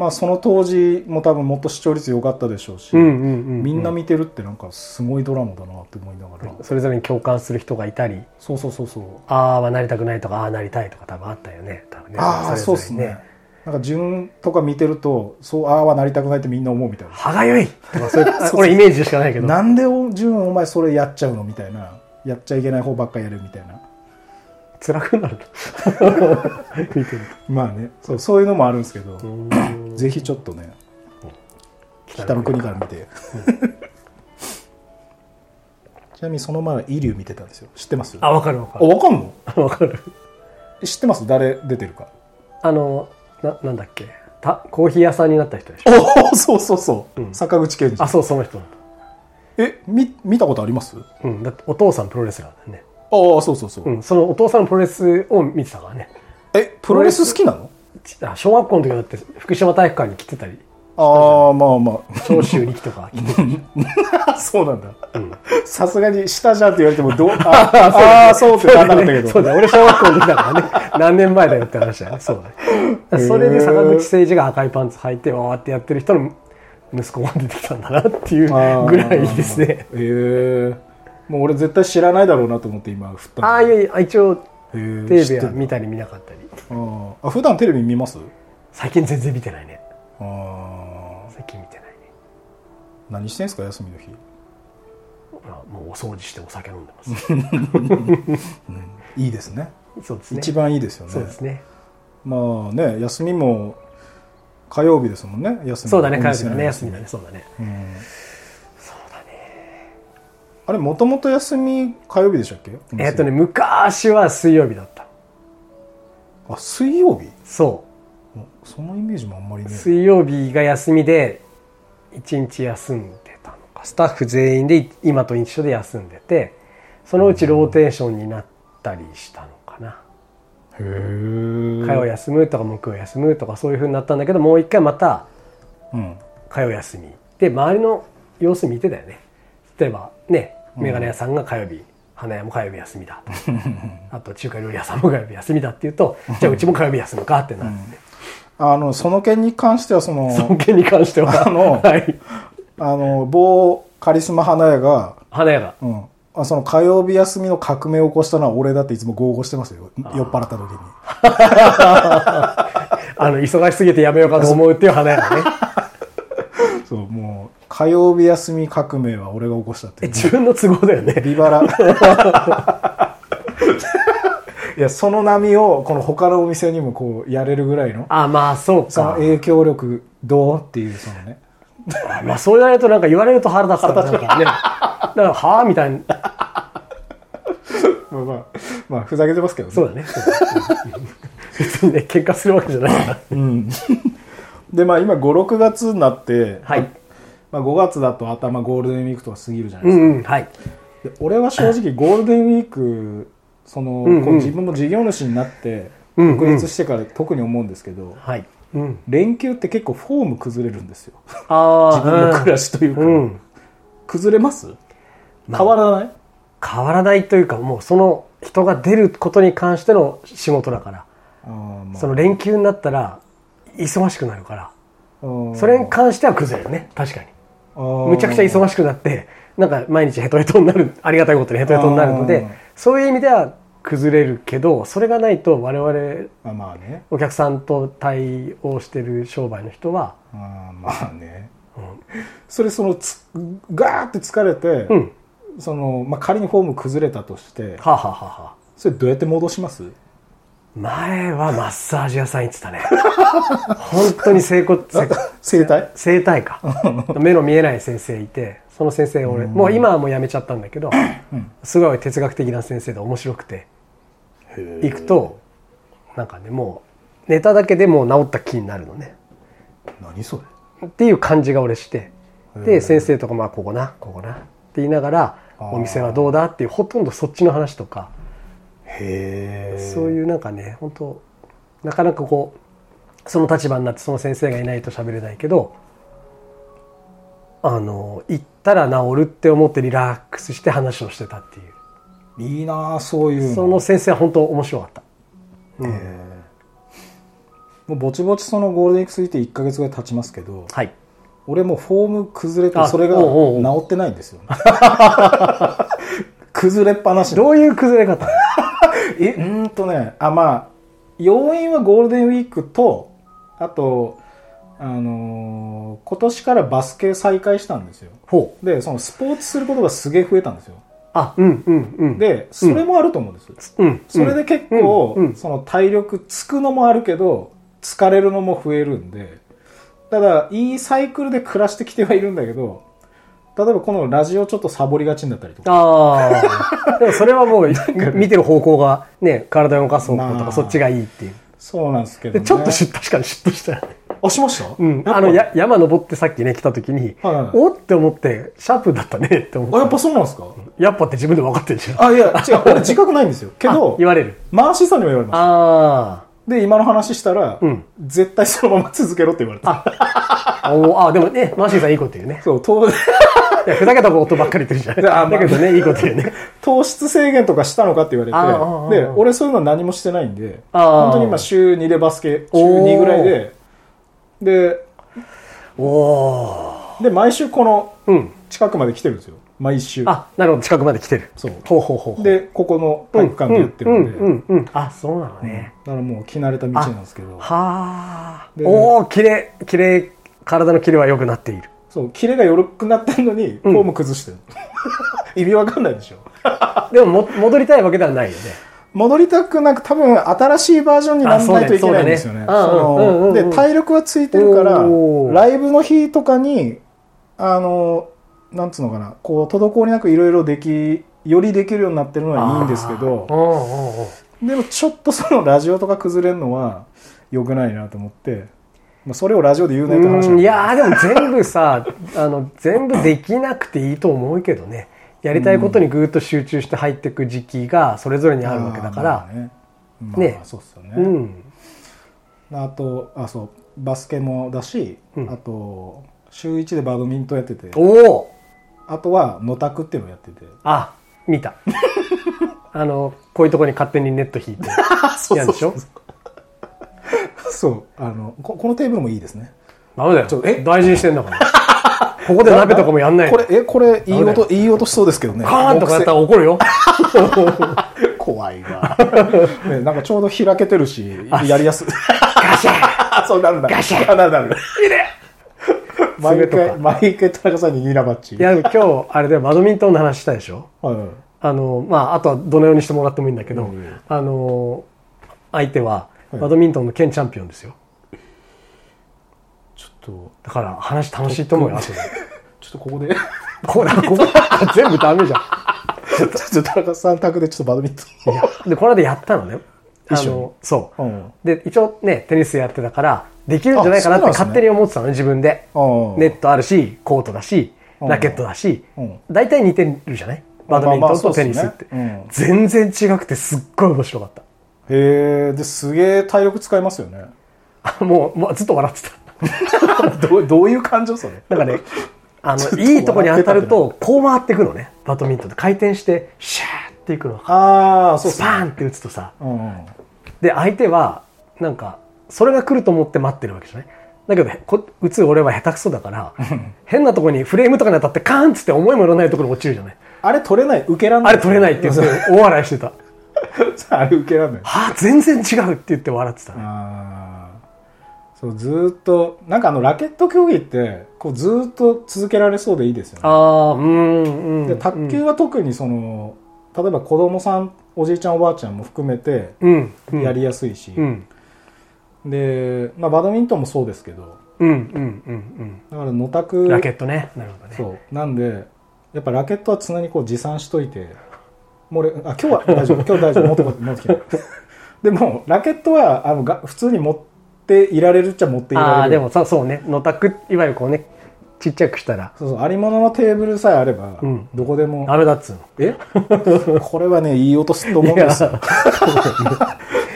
まあその当時も多分もっと視聴率良かったでしょうし、みんな見てるってなんかすごいドラマだなって思いながら、それぞれに共感する人がいたり。そうそうそうそう。ああはなりたくないとかああなりたいとか多分あったよね。多分ね。ああそうれぞれにっすね。なんか順とか見てるとそうああはなりたくないってみんな思うみたいな。歯がゆい。とかそういう あ俺イメージしかないけど。なんでお順お前それやっちゃうの？みたいなやっちゃいけない方ばっかやるみたいな。辛くなる。見てるまあね。そうそういうのもあるんですけど、ぜひちょっとね北の国から見て、ちなみにその前はイリュウ見てたんですよ。知ってます？あ分かる分かあわかんの？る分かる。知ってます？誰出てるか。あのななんだっけ？たコーヒー屋さんになった人でしょ。おおそうそうそう、うん。坂口健二。あそうその人えみ見たことあります？うんだってお父さんプロレスラーだよね。ああそうそうそう、うんそのお父さんのプロレスを見てたからね。えプロレス好きなの？小学校の時だって福島体育館に来てたりああまあま長州力とか。そうなんだ。うん。さすがに下じゃんって言われてもどう ああーそうってなんなかったけどそうだ、俺小学校の時だからね。何年前だよって話だよね。そうだね。それで坂口誠二が赤いパンツ履いて、わーってやってる人の息子が出てきたんだなっていうぐらいですね。へえもう俺絶対知らないだろうなと思って今振ったのああ、いやいや、一応、テレビは見たり見なかったり。あ普段テレビ見ます？最近全然見てないね。あー最近見てないね。何してんすか？休みの日あもうお掃除してお酒飲んでます。いいですねそうですね。一番いいですよねそうですね。まあね休みも火曜日ですもんね休みそうだね、火曜日だね、休みだね、そうだね。うんそうだね。あれもともと休み火曜日でしたっけ？えっとね、昔は水曜日だった。あ水曜日？そう。そのイメージもあんまりね。水曜日が休みで一日休んでたのか。スタッフ全員で今と一緒で休んでてそのうちローテーションになったりしたのかな、へえ火曜休むとか木曜休むとかそういうふうになったんだけどもう一回またうん。火曜休み。で周りの様子見てたよね。例えばね眼鏡屋さんが火曜日花屋も火曜日休みだ。と あと中華料理屋さんも火曜日休みだっていうとじゃあうちも火曜日休むかってなる、あのその件に関してはそのその件に関しては。あのはい、あの某カリスマ花屋が、花屋が。うん、あその火曜日休みの革命を起こしたのは俺だっていつも豪語してますよ。酔っ払った時に。あの、忙しすぎてやめようかと思うっていう花屋がね。そうもう火曜日休み革命は俺が起こしたってえ、自分の都合だよね。ビバラ いやその波をこの他のお店にもこうやれるぐらいのあ、まあそうか。その影響力どうっていうそのねあまあそう言われるとなんか言われると腹立つからなんかね。だから、はぁみたいな。まあまあまあふざけてますけどねそうだね。別にね、喧嘩するわけじゃないから。うんでまあ今56月になって、はい。まあ、5月だと頭ゴールデンウィークとか過ぎるじゃなういですか、んうん、はい。で俺は正直ゴールデンウィークその、んうんこう自分も事業主になってうんうん独立してから特に思うんですけど、はい。うん。連休って結構フォーム崩れるんですよああ、自分の暮らしというか、うん。崩れます？まあ変わらない、変わらないというか、もうその人が出ることに関しての仕事だから。まあその連休になったら、忙しくなるから。うんそれに関しては崩れるね。確かに。むちゃくちゃ忙しくなって、なんか毎日ヘトヘトになる、ありがたいことにヘトヘトになるので、そういう意味では崩れるけど、それがないと我々あまあね。お客さんと対応してる商売の人は、あーまあね、それそのつガーって疲れて、うん。そのまあ、仮にフォーム崩れたとしてはあ、はあはあはあ、それどうやって戻します？前はマッサージ屋さん行ってたね。本当に整骨、整整体？整体か。目の見えない先生いて、その先生俺、もう今はもう辞めちゃったんだけど、すごい哲学的な先生で面白くて、行くと、なんかね、もう、ネタだけでもう治った気になるのね。何それ？っていう感じが俺して、へで、ー先生とか、まあ、ここな、ここな、って言いながら、お店はどうだっていう、ほとんどそっちの話とか、そういうなんかね、本当なかなかこう、その立場になってその先生がいないと喋れないけど、あの、行ったら治るって思ってリラックスして話をしてたっていう。いいなあそういうの。その先生は本当面白かった。うん。へえもうぼちぼちそのゴールデンウィーク過ぎて1か月ぐらい経ちますけどはい。俺もうフォーム崩れてあそれが治ってないんですよ 崩れっぱなしどういう崩れ方？えうーんとねあまあ要因はゴールデンウィークとあとあのー今年からバスケ再開したんですよほう。でそのスポーツすることがすげえ増えたんですよあ、うんうんうん。、でそれもあると思うんです、うん。それで結構、うんうんその体力つくのもあるけど疲れるのも増えるんでただいいサイクルで暮らしてきてはいるんだけど例えばこのラジオちょっとサボりがちになったりとかああ。でもそれはもう見てる方向がね、体を動かす方向とまあかそっちがいいっていう。そうなんですけど、ね、でちょっとシュッ確かにシュッとした。あしました？うん。あの、や山登ってさっきね、来た時に、はいはいおって思って、シャープだったねって思って。あやっぱそうなんですか？やっぱって自分で分かってるじゃん。あいや違う俺自覚ないんですよけどあ言われる。マーシーさんにも言われましあたで今の話したら、うん絶対そのまま続けろって言われたあ。おあ、でもね、マーシーさんいいこと言うね。そう糖いや、ふざけたことばっかり言ってるじゃであ。だけどね、いいこと言うね。糖質制限とかしたのかって言われてであ俺そういうのは何もしてないんで本当に今週2でバスケ週おー2ぐらいででおおで毎週この。近くまで来てるんですよ毎週あ、なるほど、近くまで来てる。そうほうほうほう。でここの体育館でやってるんで、うんうんうんうん。あ、そうなのね。だからもう着慣れた道なんですけどはあ。でおお、綺麗、綺麗、体のキレは良くなっている。そうキレが緩くなってるのにフォーム崩してる、意味わかんないでしょ でもも、戻りたいわけではないよね。戻りたくなく多分新しいバージョンにならないといけないんですよね。で体力はついてるからライブの日とかにあのなんつうのかなこう滞りなくいろいろできよりできるようになってるのはいいんですけどうんうんうん。でもちょっとそのラジオとか崩れるのは良くないなと思って、まあ、それをラジオで言うねって話いやーでも全部さ あの全部できなくていいと思うけどね。やりたいことにぐーっと集中して入っていく時期がそれぞれにあるわけだから。まあね,、まあ、ねそうっすよね。うん。あとあそうバスケもだし、うん。あと週1でバドミントンやってて。おおあとは野拓っていうのをやってて。あ見た。あのこういうとこに勝手にネット引いて。やるでしょ？そう。あのここのテーブルもいいですね。ダメだよ。ちょえ？大事にしてんだから。ここで鍋とかもやんないこれえ？これいい音いい音しそうですけどね。カーンとかやったら怒るよ。怖いわ、ね、なんかちょうど開けてるしやりやすい。ガシャン。あそうなるな。ガシャン。あなるなる。毎爪とか。回毎回田中さんにニラバッチ。いや今日あれでバドミントンの話したでしょ？はいはい。あのまああとはどのようにしてもらってもいいんだけど、うんうんあの相手ははい。バドミントンの県チャンピオンですよ。ちょっと。だから話楽しいと思うよ後で。ちょっとここで。これここ全部ダメじゃん。ちょっと田中さん宅でちょっとバドミントいやでこの間やったのね。あのそう。ンうん。で一応ねテニスやってたからできるんじゃないかなって勝手に思ってたのね自分で。うん。ネットあるしコートだしうん。ラケットだしうん。大体似てるじゃない？バドミントンとテニスって。全然違くてすっごい面白かった。へえですげえ体力使いますよね。あ もうもうずっと笑ってた。どうどういう感情それ？なんかね あのいいとこに当たるとこう回っていくのねバドミントンって回転してシャーっていくのああそうスパーンって打つとさ。で相手はなんかそれが来ると思って待ってるわけじゃない？だけどこ打つ俺は下手くそだから変なところにフレームとかに当たってカーンっつって思いもよらないところに落ちるじゃない？あれ取れない？受けらんない？あれ取れないって言って 大笑いしてた。あれ受けらんない。はあ全然違うって言って笑ってた。ねああそうずーっとなんかあのラケット競技ってこうずーっと続けられそうでいいですよね。ああうんうん。で卓球は特にその例えば子供さんおじいちゃんおばあちゃんも含めてうんうん。やりやすいし、うんで、まあ、バドミントンもそうですけど。うんうんうんだから野う拓んラケットね。なるほどね。そう。なんでやっぱラケットは常にこう持参しといて。もう俺あ今日は大丈夫。今日大丈夫。持ってこい持ってきて。でもラケットはあのが普通に持っていられるっちゃ持っていられる。ああでもそうそうね。のたくいわゆるこうねちっちゃくしたら。そうそう。ありもののテーブルさえあれば、うん。どこでも。ダメだっつうの。え？これはねいい音すると思うんですよ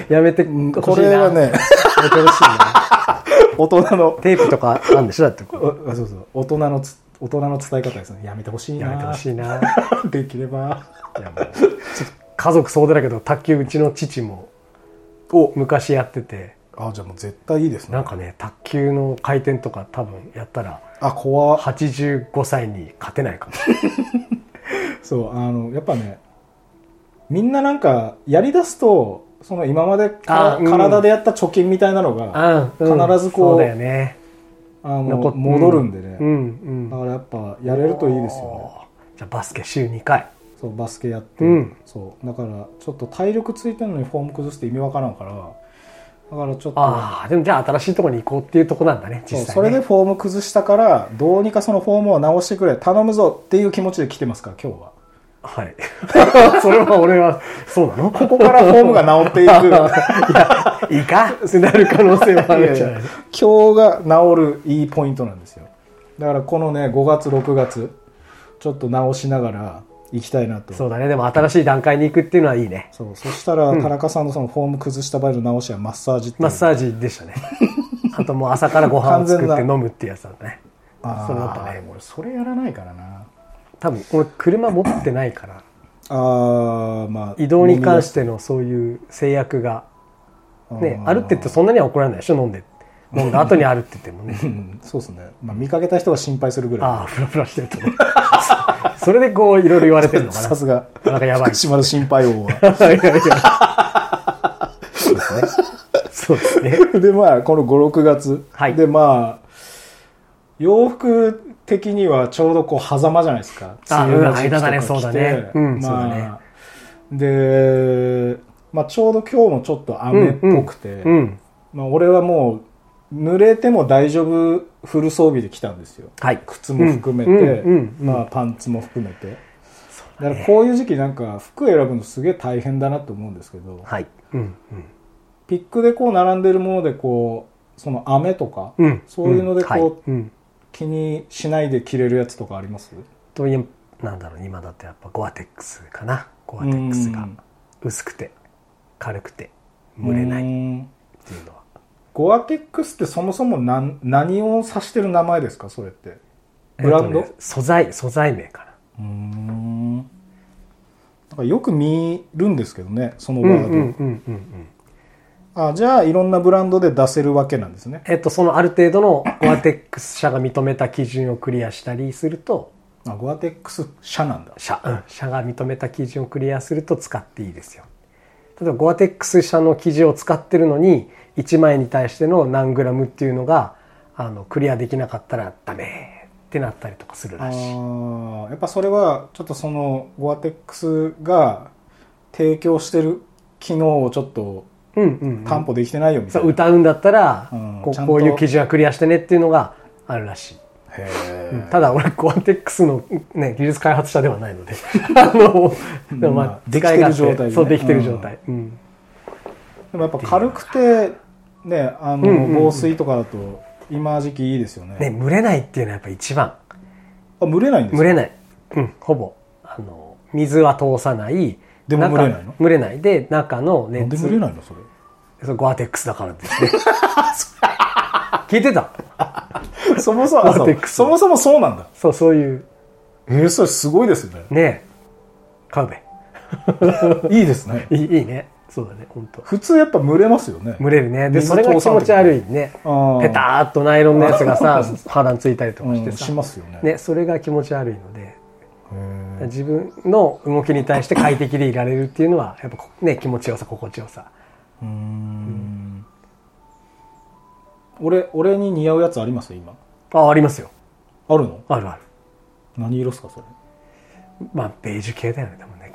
やめてこれはねやめてほしいな。大人の。テープとかあるんでしょ？だってあそうそう。大人のつ大人の伝え方ですね。やめてほしいな。やめてほしいな。できれば。いやもう。家族総出だけど卓球うちの父も。お。昔やってて。あじゃあもう絶対いいですね。なんかね卓球の回転とか多分やったらあ怖っ。85歳に勝てないかも。そうあのやっぱねみんななんかやりだすとその今までかあうん。体でやった貯金みたいなのが必ずこうそうだよね。あの戻るんでね、うんうん。だからやっぱやれるといいですよね。じゃあバスケ週2回。そうバスケやって、うん。そう。だからちょっと体力ついてるのにフォーム崩すって意味わからんからだからちょっとああでもじゃあ新しいところに行こうっていうとこなんだね実際ね。それでフォーム崩したからどうにかそのフォームを直してくれ頼むぞっていう気持ちで来てますから今日ははい。それは俺はそうなの？ここからフォームが治っていく。いいか。ってなる可能性はあるんじゃない 今日が治るいいポイントなんですよ。だからこのね5月6月ちょっと直しながら行きたいなと。そうだね。でも新しい段階に行くっていうのはいいね。そう。そしたら田中さんのそのフォーム崩した場合の直しはマッサージっていう。マッサージでしたね。あともう朝からご飯を作って飲むっていうやつだね。あー。それだったね俺それやらないからな多分俺車持ってないから。あーまあ移動に関してのそういう制約が。ねあるって言ってそんなには怒られないでしょ飲んで。飲んだ後にあるって言ってもね。うんそうですね、まあ、見かけた人が心配するぐらい。ああフラフラしてると。ね それでこういろいろ言われてるのかな。さすが。なんかやばい。福島の心配王は。そうですね。そうですね。でまあこの56月、はい。でまあ洋服的にはちょうどこう間まじゃないですか。あうん間だねそうだね。うんそうだまね。あで、まあ、ちょうど今日もちょっと雨っぽくて、うんまあ、俺はもう濡れても大丈夫フル装備で来たんですよ。はい。靴も含めて、うんうんうん。まあ、パンツも含めて。だからこういう時期なんか服選ぶのすげえ大変だなと思うんですけどはい。うんピックでこう並んでるものでこうその雨とか、うん。そういうのでこうはい。うん気にしないで着れるやつとかあります？というなんだろう今だってやっぱゴアテックスかな？ゴアテックスが薄くて軽くて蒸れないっいていうのは。ゴアテックスってそもそも何何を指してる名前ですか？それって。ブランド、えっとね素材素材名かうーん。なんかよく見るんですけどねそのなワード、うんうんうんあじゃあいろんなブランドで出せるわけなんですね。えっとそのある程度のゴアテックス社が認めた基準をクリアしたりするとあゴアテックス社なんだ。社,、うん、社が認めた基準をクリアすると使っていいですよ。例えばゴアテックス社の生地を使ってるのに1枚に対しての何グラムっていうのがあのクリアできなかったらダメってなったりとかするらしい。やっぱそれはちょっとそのゴアテックスが提供してる機能をちょっとうんうんうん。担保できてないよみたそいうな、歌うんだったら、こううんちゃんと。こういう基準はクリアしてねっていうのがあるらしい、ただ俺ゴアテックスの、ね、技術開発者ではないので。あの、でもまあまあできてる状態でね。そうできてる状態、うん。でもやっぱ軽くてねあの、うんうんうん。防水とかだと今時期いいですよね。ね蒸れないっていうのはやっぱ一番。あ蒸れないんですか？蒸れない、うん、ほぼ。あの水は通さないでも中蒸れないの？蒸れない。で中のなんで熱蒸れないのそれ？それゴアテックスだからですね。聞いてた？そもそもそもそもそうなんだ。そうそういう。えー、それすごいですよね。ねえ。買うべいいですね。いいいいね。そうだね本当普通やっぱ蒸れますよね。蒸れるね。で水それが気持ち悪いね。ペターっとナイロンのやつがさ 肌についたりとかしてうん、さ、しますよね。ね、それが気持ち悪いので。へー自分の動きに対して快適でいられるっていうのはやっぱこね気持ちよさ心地よさ。うーん。俺俺に似合うやつあります？今。あありますよ。あるの？あるある。何色っすかそれ？まあベージュ系だよねでもね。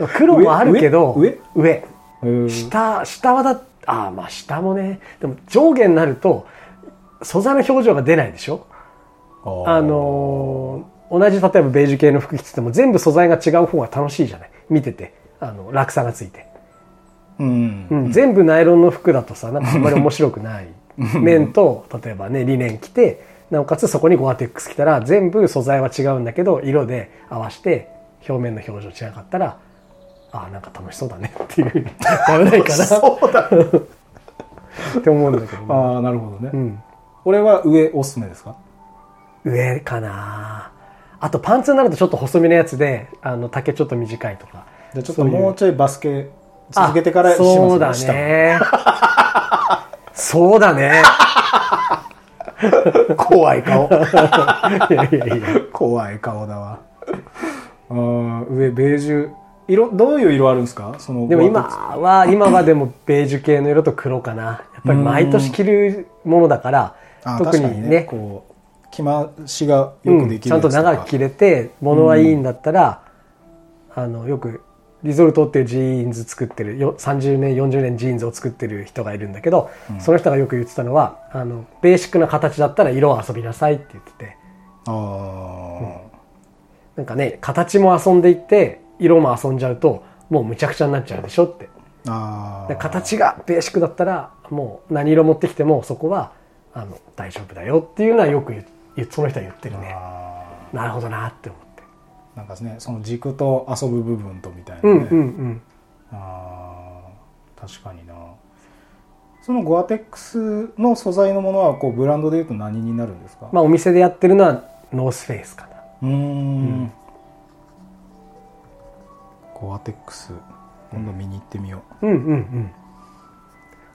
うん。黒もあるけど上？上？下下はだああまあ下もね。でも上下になると素材の表情が出ないでしょ？あのー同じ例えばベージュ系の服着てても全部素材が違う方が楽しいじゃない？見てて。あの落差がついて、うん、うん。全部ナイロンの服だとさなんかあんまり 面白くない。面と例えばねリネン着てなおかつそこにゴアテックス着たら全部素材は違うんだけど色で合わせて表面の表情違かったらああなんか楽しそうだね。っていうふうにならないかな。そうだ。って思うんだけど、ね。ああなるほどね、うん、俺は上おすすめですか？上かな。あとパンツになるとちょっと細身のやつであの丈ちょっと短いとか。じゃあちょっともうちょいバスケ続けてからあしますそうだねそうだね。怖い顔。いやいやいや。怖い顔だわ。あー上ベージュ。色どういう色あるんですか？そのでも今は今はでもベージュ系の色と黒かな。やっぱり毎年着るものだから特ににねこう着回しがようんくできちゃんとるやつとか、長く着れて物はいいんだったら、あのよくリゾルトっていうジーンズ作ってるよ30年40年ジーンズを作ってる人がいるんだけど、その人がよく言ってたのはあのベーシックな形だったら色を遊びなさいって言ってて。あなんかね形も遊んでいって色も遊んじゃうともうむちゃくちゃになっちゃうでしょって。ー。あ形がベーシックだったらもう何色持ってきてもそこはあの大丈夫だよっていうのはよく言言その人は言ってるね。あなるほどなって思って。ーなんかねその軸と遊ぶ部分とみたいなね、うんうんうん。あー確かにな。そのゴアテックスの素材のものはこうブランドでいうと何になるんですか？まあお店でやってるのはノースフェイスかな。うーん。ゴアテックス。今度見に行ってみようんうんうん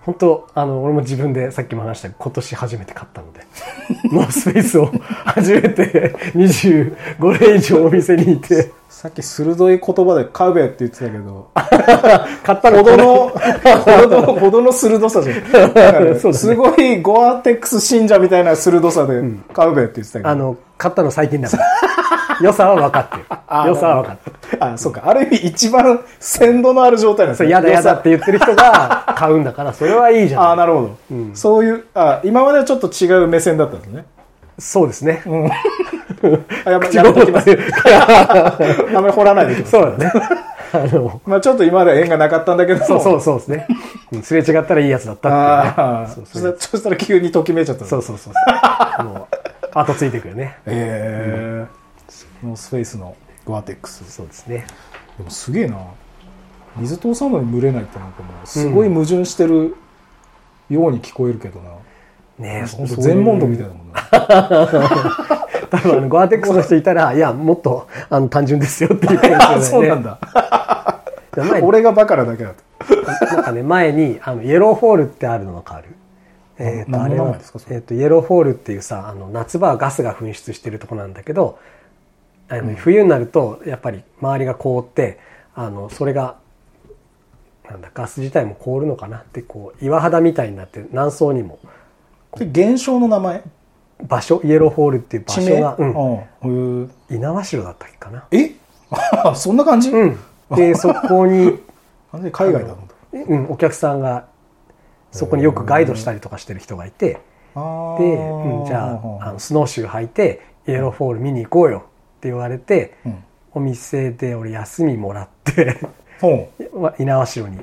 本当あの俺も自分でさっきも話した今年初めて買ったので ノースフェイスを初めて25年以上お店にいて。うさっき鋭い言葉で「買うべ」って言ってたけど。買ったのほどのほどのほどの鋭さじゃん。すごいゴアテックス信者みたいな鋭さで「買うべ」って言ってたけど。あの買ったの最近だから良さは分かってる。良さは分かってる。あそうか。ある意味一番鮮度のある状態なんですそう、ねやだやだって言ってる人が買うんだから、それはいいじゃない。ああなるほど、そういうあ今まではちょっと違う目線だったんですね。そうですね。あやめやめときます。あんまり掘らないでください。そうだね。あの、まあちょっと今まで縁がなかったんだけども。そうそうそうですね。うんすれ違ったらいいやつだったっていうね。ああそうそしたらそしたら急にときめいちゃったそうそうそうそう。もう、後ついてくるね。ええノースフェイスのゴアテックス。そうですね。でもすげえな。水通さんのに蒸れないってなんかもうすごい矛盾してるように聞こえるけどな、ね本当全問答みたいなもんな。多分あの、ゴアテックスの人いたら、いや、もっと、あの、単純ですよって言ってるあんですよね。そうなんだ。俺がバカなだけだと。なんかね、前に、あの、イエローホールってあるのわかる？えーとあれはえーとイエローホールっていうさあの夏場はガスが噴出してるとこなんだけどあの、冬になるとやっぱり周りが凍ってあのそれがなんだガス自体も凍るのかなってこう岩肌みたいになって何層にもで現象の名前？場所イエローホールっていう場所が、うん、猪苗代だったっけかな？え？え そんな感じ、うん。でそこに、海外だもんうん、お客さんがそこによくガイドしたりとかしてる人がいてあで、うん、じゃああのスノーシュー履いてイエローフォール見に行こうよって言われてうん。お店で俺休みもらって 猪苗代に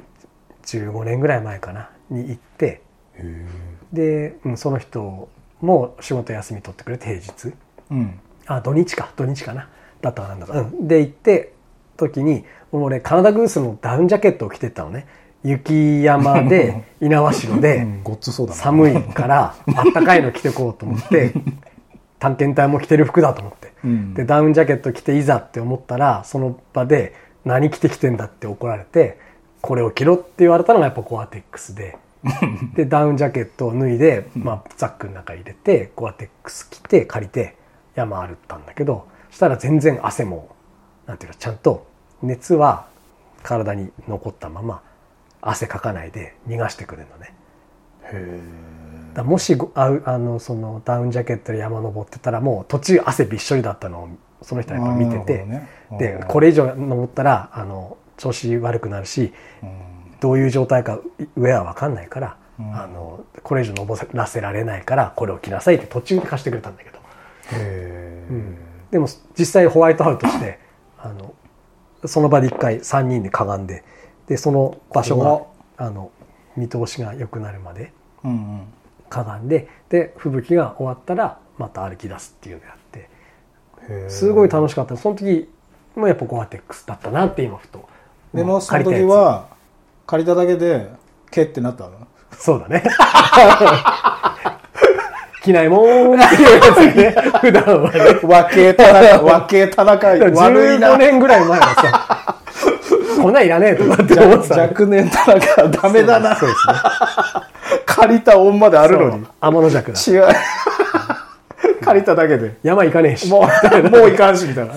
15年ぐらい前かなに行ってで、うん、その人も仕事休み取ってくれて平日。えうん。あ土日か。土日かな。だったかなんだか、うん、で行って時に俺カナダグースのダウンジャケットを着てったのね。雪山で 猪苗代でうん。ごっつそうだな。寒いからあったかいの着てこうと思って 探検隊も着てる服だと思って。うん。でダウンジャケット着ていざって思ったらその場で何着てきてんだって怒られてこれを着ろって言われたのがやっぱゴアテックスで。でダウンジャケットを脱いで、まあ、ザックの中入れてゴアテックス着て借りて山歩ったんだけどしたら全然汗もなんていうかちゃんと熱は体に残ったまま汗かかないで逃がしてくれるのね。へだもしごあのそのダウンジャケットで山登ってたらもう途中汗びっしょりだったのをその人はやっぱ見てて、でこれ以上登ったらあの調子悪くなるしどういう状態か上は分かんないから、うん。あのこれ以上登らせられないからこれを着なさいって途中で貸してくれたんだけど、うん。でも実際ホワイトアウトして あのその場で一回3人でかがんででその場所があの見通しが良くなるまでうんうんかがんでで吹雪が終わったらまた歩き出すっていうのをやって。すごい楽しかった。その時もやっぱゴアテックスだったなって今ふとでもその時は借りただけでけってなったの？そうだね。着ないもんっていうやつね。普段はね。和系田中和系田中悪い15な年ぐらい前はさ こんなんいらねえとかって思ってたね。若年田中ダメだな。そうですね借りた恩まであるのに。天の弱だ。違う。借りただけで。山行かねえし。もうもういかんしみたいな。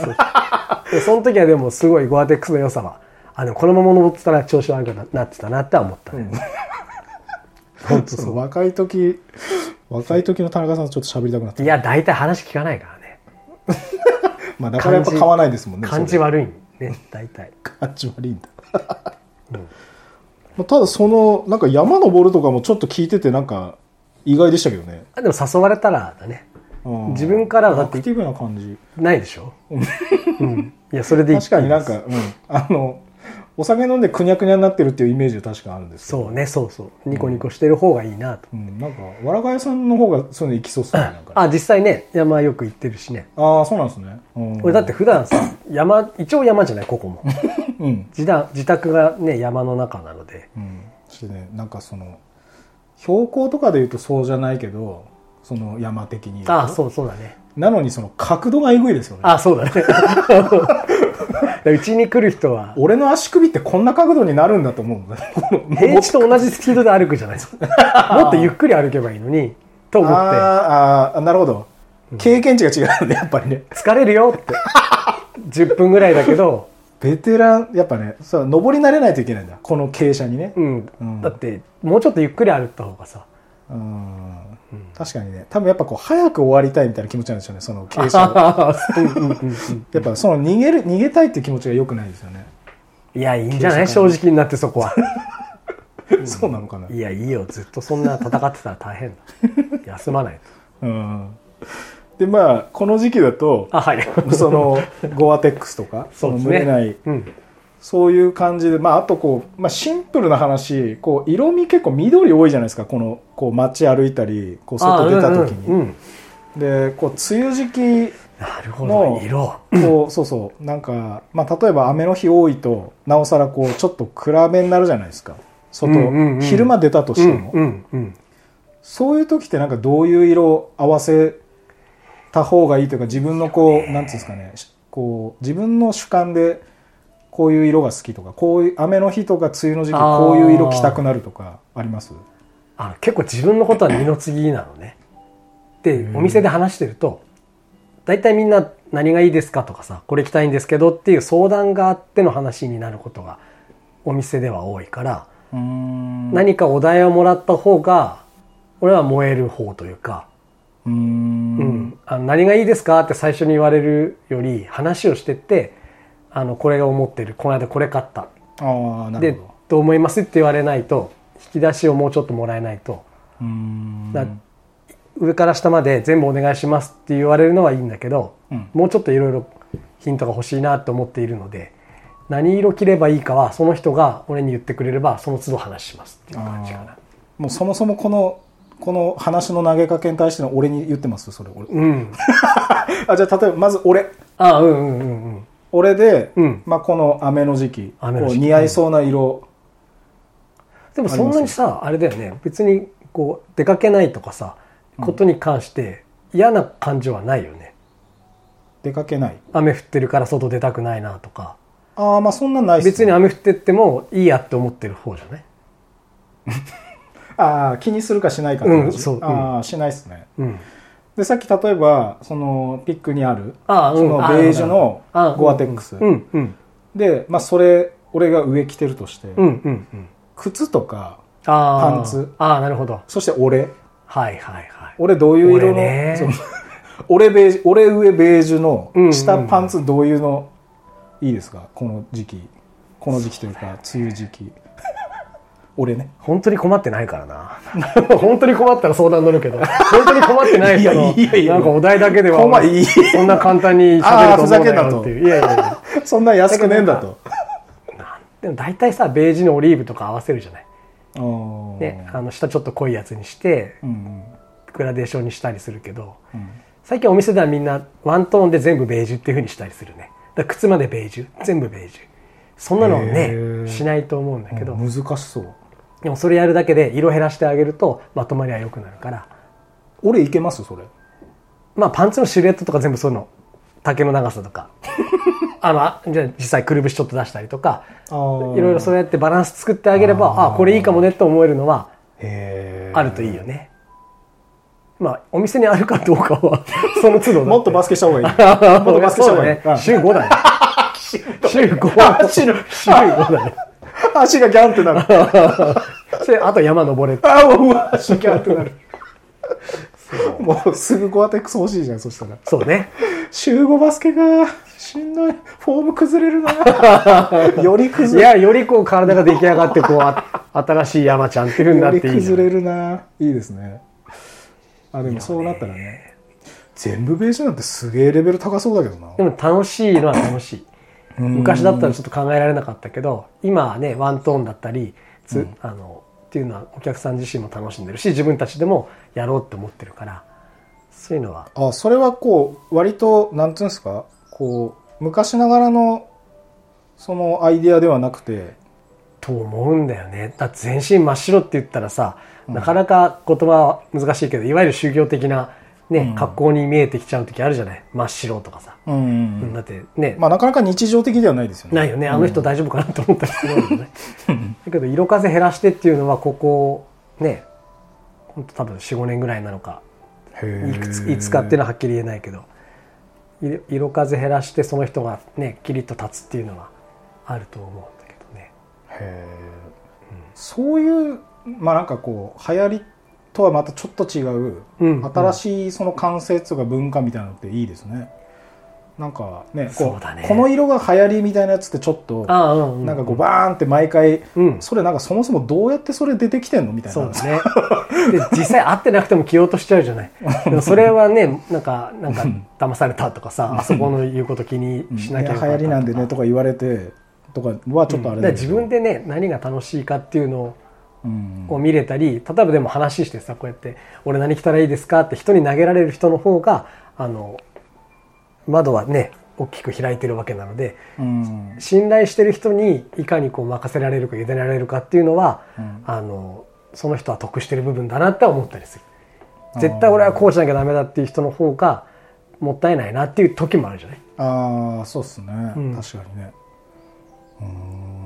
でその時はでもすごいゴアテックスの良さはあでもこのまま登ってたら調子悪くなってたなっては思ったね、本当そそうう若い時若い時の田中さんとちょっと喋りたくなっていや大体話聞かないからね。まあだからやっぱ買わないですもんね感じ悪いね。大体。感じ悪いんだ。まあただそのなんか山登るとかもちょっと聞いててなんか意外でしたけどね。あでも誘われたらだね。うん。自分からはだって。アクティブな感じ。ないでしょ、うん、いやそれでいい。確かになんか、うん、あのお酒飲んでくにゃくにゃになってるっていうイメージは確かあるんですそうねそうそう。ニコニコしてる方がいいなと、うん、なんかわらがやさんの方がそういうの行きそうっすねなんかね。あ実際ね山よく行ってるしね。ああそうなんですね、うん、俺だって普段さ 山一応山じゃないここも。うん、自宅自宅がね山の中なので。うん、そしてねなんかその標高とかで言うとそうじゃないけどその山的にあそうそうだね。なのにその角度がえぐいですよね。あそうだね うちに来る人は。俺の足首ってこんな角度になるんだと思う 平地と同じスピードで歩くじゃない。ですかもっとゆっくり歩けばいいのにと思って。あーあーなるほど。経験値が違うんでやっぱりね。疲れるよって。10分ぐらいだけど。ベテランやっぱねそう登り慣れないといけないんだ。この傾斜にね。うん、うん。だってもうちょっとゆっくり歩いた方がさ。うん確かにね。多分やっぱこう早く終わりたいみたいな気持ちなんでしょうねその傾斜がうんうんうんうん。やっぱその逃げる逃げたいっていう気持ちが良くないですよね、いやいいんじゃない？正直になってそこは。そうなのかな。いやいいよ。ずっとそんな戦ってたら大変だ。休まないと。うん。でまあこの時期だとあはい。そのゴアテックスとか その蒸れないうんそういう感じで、まあ、あとこう、まあ、シンプルな話こう色味結構緑多いじゃないですか。このこう街歩いたりこう外出た時に、あうんうん。うん。でこう梅雨時期なるほのど。色。こうそうそう。なんか、まあ、例えば雨の日多いとなおさらこうちょっと暗めになるじゃないですか。外、うんうんうん。昼間出たとしても、うんうんうんそういう時ってなんかどういう色を合わせた方がいいというか自分のこうなんていうんですかね。こう自分の主観でこういう色が好きとかこういう雨の日とか梅雨の時期こういう色着たくなるとかあります？あ結構自分のことは二の次なのね。でお店で話してると大体みんな何がいいですかとかさこれ着たいんですけどっていう相談があっての話になることがお店では多いから、何かお題をもらった方が俺は燃える方というか、うーん。うん。あの何がいいですかって最初に言われるより話をしてってあのこれが思ってる。この間これ買った。ああなるでほど。どう思いますって言われないと引き出しをもうちょっともらえないと。うーん。だ上から下まで全部お願いしますって言われるのはいいんだけど、うん。もうちょっといろいろヒントが欲しいなと思っているので何色着ればいいかはその人が俺に言ってくれればその都度話しますっていう感じかな。もうそもそもこのこの話の投げかけに対しての俺に言ってます？それ俺。うん。あじゃあ例えばまず俺。あうんうんうんうん俺で、うん。まあ、この雨の時期雨の時期。こう似合いそうな色、でもそんなにさあれだよね。別にこう出かけないとかさことに関して嫌な感じはないよね。出かけない。雨降ってるから外出たくないなとか。ああまあそんなんないっすね。別に雨降ってってもいいやって思ってる方じゃない？ああ気にするかしないかって話うんそううん。ああしないっすね。うんでさっき例えばそのピックにあるそのベージュのゴアテックスで、まあ、それ俺が上着てるとして、靴とかパンツ。ああなるほど。そして俺。はいはいはい。俺どういう色の、俺の俺ベージュ俺上ベージュの下パンツどういうのいいですか？この時期。この時期というか梅雨時期俺ね。本当に困ってないからな。本当に困ったら相談乗るけど。本当に困ってない人のいやいやいやなんかお題だけではそんな簡単にあ喋ると思うんなとよっていう。いやいやいや。そんな安くねえんだと。でも大体さベージュのオリーブとか合わせるじゃない、ね、あの下ちょっと濃いやつにしてうんグラデーションにしたりするけどうん。最近お店ではみんなワントーンで全部ベージュっていう風にしたりするね。だから靴までベージュ。全部ベージュ。そんなのへねー。しないと思うんだけど。難しそうでもそれやるだけで色減らしてあげるとまとまりは良くなるから。俺いけますそれ。まあパンツのシルエットとか全部そういうの。丈の長さとか。あのあじゃあ実際くるぶしちょっと出したりとか。いろいろそうやってバランス作ってあげればあこれいいかもねって思えるのはあるといいよね。まあお店にあるかどうかは その都度もっとバスケした方がいい。もっとバスケした方がいい。ね週5だね。週5足の週5だね足がギャンってなる。それあと山登れ。ってあうわ足ギャンってなる。もうすぐゴアテックス欲しいじゃんそしたら。そうね。週5バスケかしんどい。フォーム崩れるな。よりい崩れやよりこう体が出来上がってこうあ新しい山ちゃんっていう風になよりっていいじゃん。崩れるな。いいですね。あでもそうなったらね。全部ベージュなんてすげえレベル高そうだけどな。でも楽しいのは楽しい昔だったらちょっと考えられなかったけど今はねワントーンだったりつ、あのっていうのはお客さん自身も楽しんでるし自分たちでもやろうって思ってるからそういうのは。あそれはこう割となんていうんですかこう昔ながらのそのアイディアではなくて。と思うんだよね。だって全身真っ白って言ったらさ、なかなか言葉は難しいけどいわゆる宗教的な、ね格好に見えてきちゃう時あるじゃない？真っ白とかさ、うん、だってね、まあなかなか日常的ではないですよね。ないよね。あの人大丈夫かなと思ったりするよね、だけど色風減らしてっていうのはここね本当多分45年ぐらいなのか。いくついつかっていうのははっきり言えないけど。色色風減らしてその人がねキリッと立つっていうのはあると思うんだけどね。へえ、そういうまあなんかこう流行りとはまたちょっと違う、うん。新しいその感性とか文化みたいなのっていいですね。なんかねね。この色が流行りみたいなやつってちょっとうんうんなんかこうバーンって毎回、うん。それなんかそもそもどうやってそれ出てきてんのみたいな。そうだね。で実際会ってなくても着ようとしちゃうじゃない。でもそれはねなんかなんか騙されたとかさあそこの言うこと気にしなきゃよかったいや流行りなんでねとか言われてとかはちょっとあれだからだけど自分でね何が楽しいかっていうのをうんを見れたり例えばでも話してさこうやって「俺何着たらいいですか?」って人に投げられる人の方があの窓はね大きく開いてるわけなのでうん。信頼してる人にいかにこう任せられるか委ねられるかっていうのは、うん。あのその人は得してる部分だなって思ったりする。絶対俺はこうしなきゃダメだっていう人の方がもったいないなっていう時もあるじゃない。ああそうっすね、うん。確かにね。うーん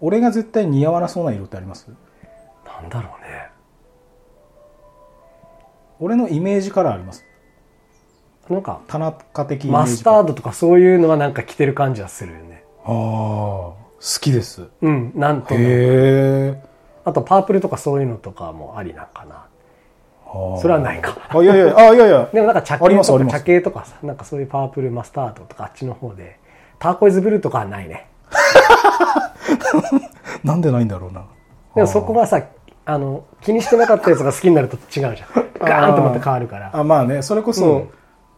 俺が絶対似合わなそうな色ってあります？なんだろうね。俺のイメージカラーあります？なんか田中的イメージマスタードとかそういうのはなんか着てる感じはするよね。ああ好きです。へうんなんともえあとパープルとかそういうのとかもありなんかな。それはないか。あいやいやあいやいや。でもなんか茶系とか茶系とかさなんかそういうパープルマスタードとかあっちの方でターコイズブルーとかはないね なんでないんだろうな。でもそこはさあの気にしてなかったやつが好きになると違うじゃん。ガーンとまた変わるから。あまあねそれこそ、うん。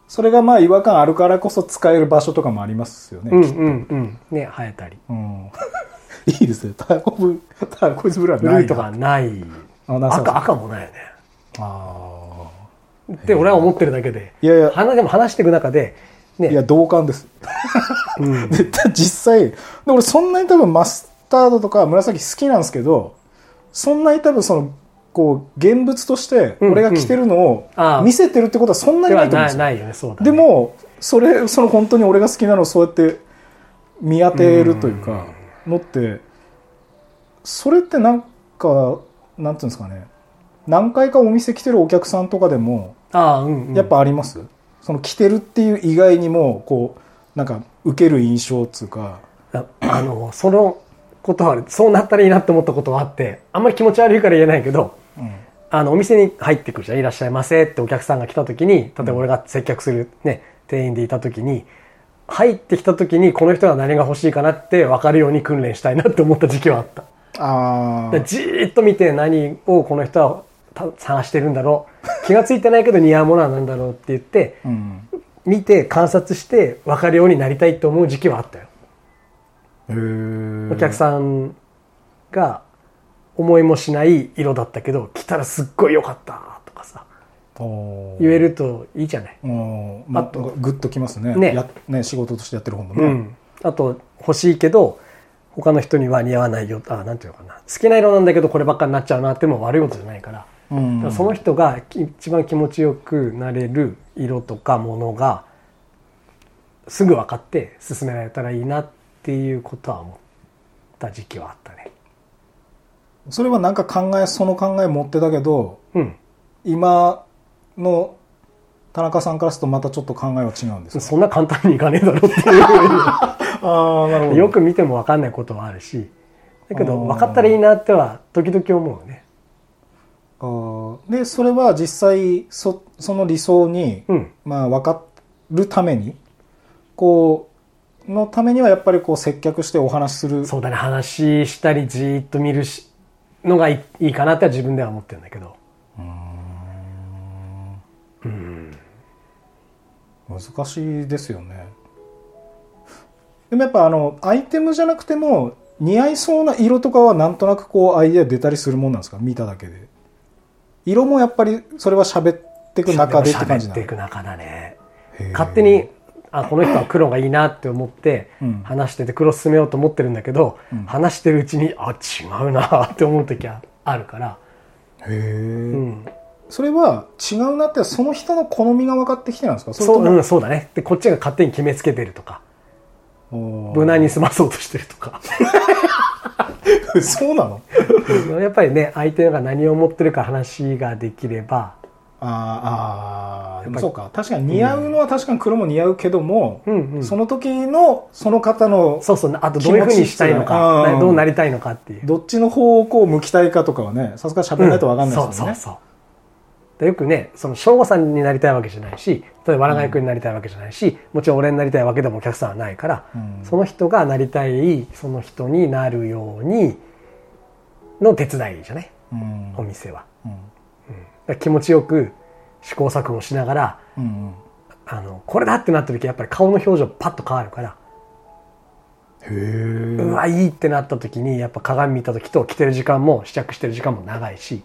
それがまあ違和感あるからこそ使える場所とかもありますよね、うんうんうん。ね生えたり。うん。いいですね。ターコブターコイズブルーはないーとかない。赤赤もないよね。あって俺は思ってるだけで。いやいや。話でも話していく中でね。あいや同感です。うん。で実際。で俺そんなに多分マスタードとか紫好きなんですけどそんなに多分そのこう現物として俺が着てるのを見せてるってことはそんなにないと思うんですよ。でもそれその本当に俺が好きなのをそうやって見当てるというかのってそれってなんかなんていうんですかね。何回かお店来てるお客さんとかでもやっぱあります、その着てるっていう以外にもこうなんか受ける印象っつうか。ああのそのことはそうなったらいいなって思ったことはあってあんまり気持ち悪いから言えないけどうん。あのお店に入ってくるじゃんいらっしゃいませってお客さんが来た時に例えば俺が接客する、ね、店員でいた時に入ってきた時にこの人が何が欲しいかなって分かるように訓練したいなって思った時期はあった。あでじーっと見て何をこの人はた探してるんだろう。気が付いてないけど似合うものは何だろうって言ってあうん。見て観察して分かるようになりたいと思う時期はあったよ。お客さんが思いもしない色だったけど来たらすっごい良かったとかさ言えるといいじゃない、うん。まああとグッときますね。ね。やね仕事としてやってる方もね、うん、あと欲しいけど他の人には似合わないよ。あなんていうのかな。好きな色なんだけどこればっかになっちゃうなっても悪いことじゃないから,、うん。その人がき一番気持ちよくなれる色とかものがすぐ分かって進められたらいいなっていうことは思った時期はあったね。それはなんか考えその考え持ってたけどうん。今の田中さんからするとまたちょっと考えは違うんですか？そんな簡単にいかねえだろっていう。ああなるほど。よく見ても分かんないことはあるし。だけど分かったらいいなっては時々思うねでそれは実際そその理想に、うん。まあ、分かるためにこうのためにはやっぱりこう接客してお話しする。そうだね。話したりじーっと見るしのがいいいいかなっては自分では思ってるんだけど。難しいですよね。でもやっぱあのアイテムじゃなくても似合いそうな色とかはなんとなくこうアイデア出たりするもんなんですか？見ただけで色もやっぱりそれは喋っていく中でって感じ喋なの？っていく中だね。勝手にあこの人は黒がいいなって思ってうん。話してて黒進めようと思ってるんだけど、うん。話してるうちにあ違うなって思う時はあるから、へえ、うん、それは違うなってその人の好みが分かってきてなんですか？れそう、うん、そうだね。でこっちが勝手に決めつけてるとか。無難に済まそうとしてるとか そうなの？やっぱりね相手が何を思ってるか話ができれば。あーあーでもやっぱり。そうか。確かに似合うのは確かに黒も似合うけども、うんうん。その時のその方のそうそうあとどういうふうにしたいのか、うのはどうなりたいのかっていう。どっちの方をこう向きたいかとかはねさすがに喋らないと分かんないですよね、そうそうそう。でよくねその省吾さんになりたいわけじゃないし例えばわらがい君になりたいわけじゃないし、もちろん俺になりたいわけでもお客さんはないから、うん。その人がなりたいその人になるようにの手伝いじゃない？うん。お店は、気持ちよく試行錯誤しながらうんあのこれだってなった時やっぱり顔の表情パッと変わるから、うわいいってなった時にやっぱ鏡見た時と着てる時間も試着してる時間も長いし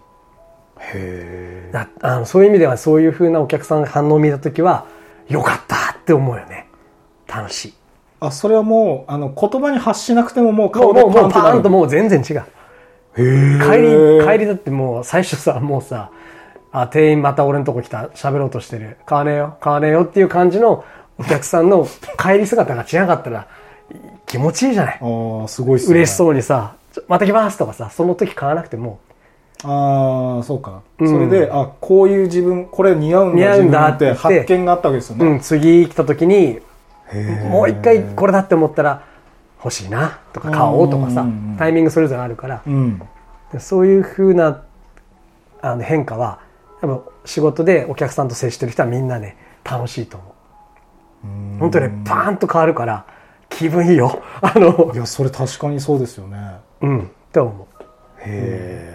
へあのそういう意味ではそういう風なお客さんが反応を見た時はよかったって思うよね。楽しい。あそれはもうあの言葉に発しなくてももうも顔でうもうもうパンともう全然違う。へ帰えり帰りだってもう最初さもうさあ店員また俺のとこ来た。喋ろうとしてる。買わねえよ。買わねえよっていう感じのお客さんの 帰り姿が違かったら気持ちいいじゃない。ああすごいっすね。嬉しそうにさまた来ますとかさその時買わなくてもああそうか、うん。それであこういう自分これ似合うんだ似合うんだって発見があったわけですよね、うん次来た時にもう一回これだって思ったら欲しいなとか買おうとかさうんうんうんタイミングそれぞれあるから。うん。でそういうふうなあの変化はやっぱ仕事でお客さんと接してる人はみんなね楽しいと思う。本当にねパーンと変わるから気分いいよ。あのいやそれ確かにそうですよね。うんって思う。へえ、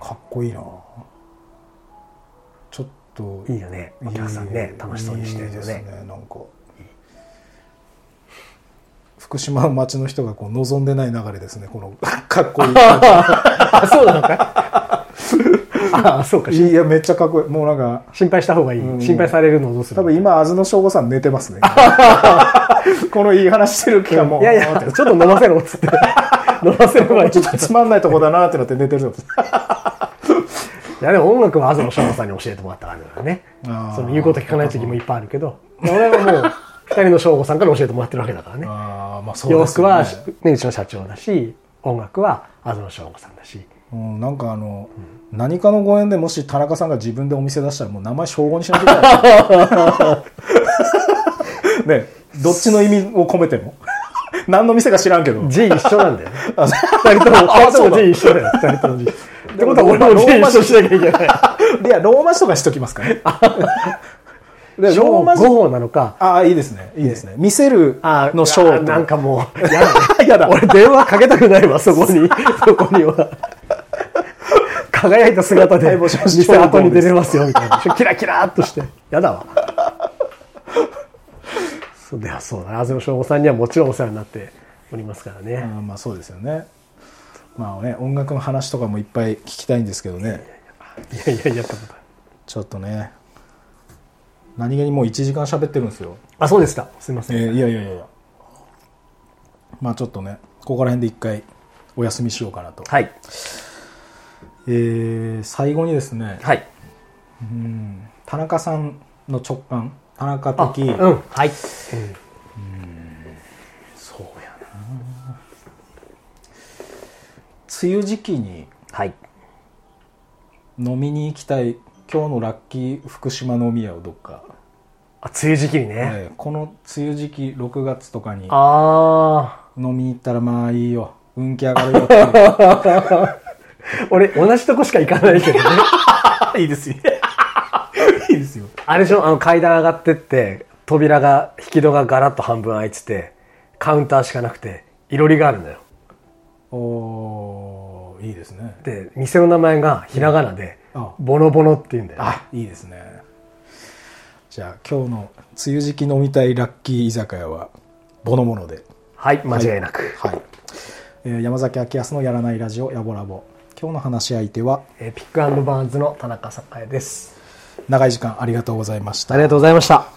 かっこいいな。ちょっといいよね。お客さんね楽しそうにしてるよいいですねなんか。福島の町の人がこう望んでない流れですねこの かっこいいあそうなのか？あそうか。いやめっちゃかっこいい。もうなんか心配した方がいい、うん。心配されるのをどうする多分今、あずの省吾さん寝てますね。このいい話してる期間も。いやいやちょっと飲ませろっつって飲ませればいいちょっとつまんないとこだなってなって寝てる。いやでも音楽は東翔吾さんに教えてもらったからだからね。その言うこと聞かない時もいっぱいあるけど。俺はもう二人の翔吾さんから教えてもらってるわけだからね。ああ、まあそうね。服は、ね、うちの社長だし音楽は東翔吾さんだし。うん、なんかあの、何かのご縁でもし田中さんが自分でお店出したらもう名前称号にしなきゃいけない。ね、どっちの意味を込めても。何の店か知らんけど。字一緒なんだよ 二人とも二人とも字一緒だよ二人とも字ってことは俺も字一緒 しなきゃいけないいや、ローマ字とかしときますかね。でロ五ーマ字。号なのかああ、いいですね。いいですね。見せるあの章あなんかもう、やだ。やだ俺電話かけたくないわ、そこに。そこには。輝いた姿で、店後に出れますよ、みたいな。キラキラーっとして。やだわ。そうだよ、そうだ。東野翔吾さんにはもちろんお世話になっておりますからあね。ーまあそうですよね。まあね、音楽の話とかもいっぱい聞きたいんですけどね。いやいやいや、ちょっとね。何気にもう1時間喋ってるんですよ。あ、そうでした。すいません。えーいやいやいや。まあちょっとね、ここら辺で一回お休みしようかなと。はい。えー最後にですね、はい。田中さんの直感、田中あ、的、うん。はい。そうやな梅雨時期にはい。飲みに行きたい今日のラッキー福島飲み屋をどっか、あ、梅雨時期にね。えーこの梅雨時期6月とかにあ飲みに行ったらまあいいよ運気上がるよっていうー。俺、同じとこしか行かないけどね。いいですよいいですよ。あれでしょ？あの階段上がってって、扉が、引き戸がガラッと半分開いてて、カウンターしかなくて、いろりがあるのよ。おーいいですね。で、店の名前がひらがなで、あ。ボノボノって言うんだよ、ね。あいいですね。じゃあ今日の梅雨時期飲みたいラッキー居酒屋はボノモノで。はい、間違いなく。はい、えー山崎明康のやらないラジオやぼらぼ。今日の話し相手はえーピックアンドバーンズの田中栄です。長い時間ありがとうございましたありがとうございました。